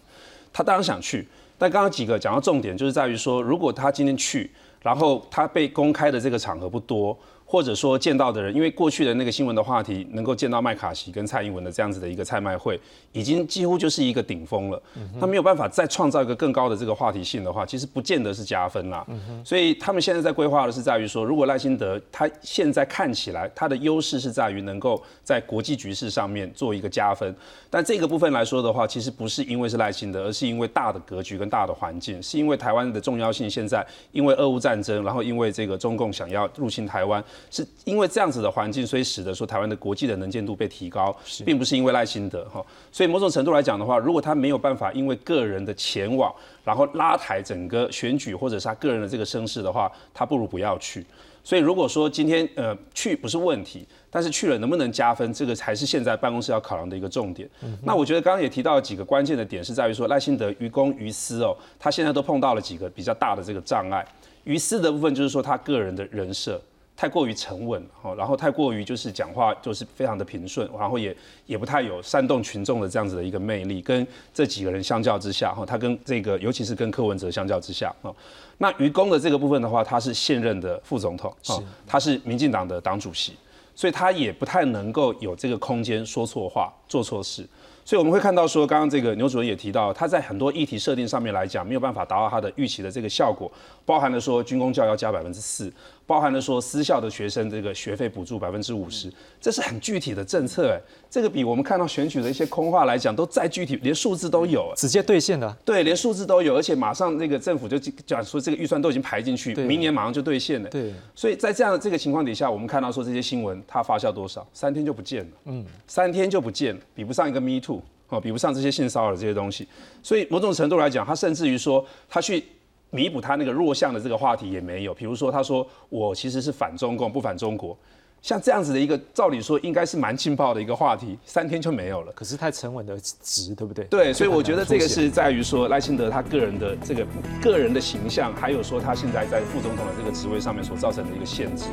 他当然想去，但刚刚几个讲到重点，就是在于说，如果他今天去，然后他被公开的这个场合不多。或者说见到的人，因为过去的那个新闻的话题，能够见到麦卡锡跟蔡英文的这样子的一个蔡麦会，已经几乎就是一个顶峰了。他没有办法再创造一个更高的这个话题性的话，其实不见得是加分啦。所以他们现在在规划的是在于说，如果赖清德他现在看起来他的优势是在于能够在国际局势上面做一个加分，但这个部分来说的话，其实不是因为是赖清德，而是因为大的格局跟大的环境，是因为台湾的重要性现在因为俄乌战争，然后因为这个中共想要入侵台湾。是因为这样子的环境，所以使得说台湾的国际的能见度被提高，并不是因为赖清德哈。所以某种程度来讲的话，如果他没有办法因为个人的前往，然后拉抬整个选举或者是他个人的这个声势的话，他不如不要去。所以如果说今天呃去不是问题，但是去了能不能加分，这个才是现在办公室要考量的一个重点。那我觉得刚刚也提到几个关键的点，是在于说赖幸德于公于私哦，他现在都碰到了几个比较大的这个障碍。于私的部分就是说他个人的人设。太过于沉稳，哈，然后太过于就是讲话就是非常的平顺，然后也也不太有煽动群众的这样子的一个魅力。跟这几个人相较之下，哈，他跟这个尤其是跟柯文哲相较之下，哈，那于公的这个部分的话，他是现任的副总统，是，他是民进党的党主席，所以他也不太能够有这个空间说错话、做错事。所以我们会看到说，刚刚这个牛主任也提到，他在很多议题设定上面来讲，没有办法达到他的预期的这个效果，包含了说军工教要加百分之四。包含了说私校的学生这个学费补助百分之五十，这是很具体的政策哎，这个比我们看到选举的一些空话来讲都再具体，连数字都有，直接兑现的。对，连数字都有，而且马上那个政府就讲说这个预算都已经排进去，明年马上就兑现了。对，所以在这样的这个情况底下，我们看到说这些新闻它发酵多少，三天就不见了，嗯，三天就不见了，比不上一个 Me Too 哦，比不上这些性骚扰这些东西，所以某种程度来讲，他甚至于说他去。弥补他那个弱项的这个话题也没有，比如说他说我其实是反中共不反中国，像这样子的一个照理说应该是蛮劲爆的一个话题，三天就没有了。可是太沉稳的值，对不对？对，所以我觉得这个是在于说赖清德他个人的这个个人的形象，还有说他现在在副总统的这个职位上面所造成的一个限制。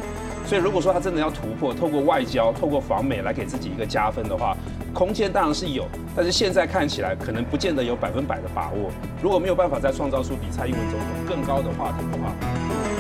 所以如果说他真的要突破，透过外交、透过访美来给自己一个加分的话。空间当然是有，但是现在看起来可能不见得有百分百的把握。如果没有办法再创造出比蔡英文总统更高的话题的话。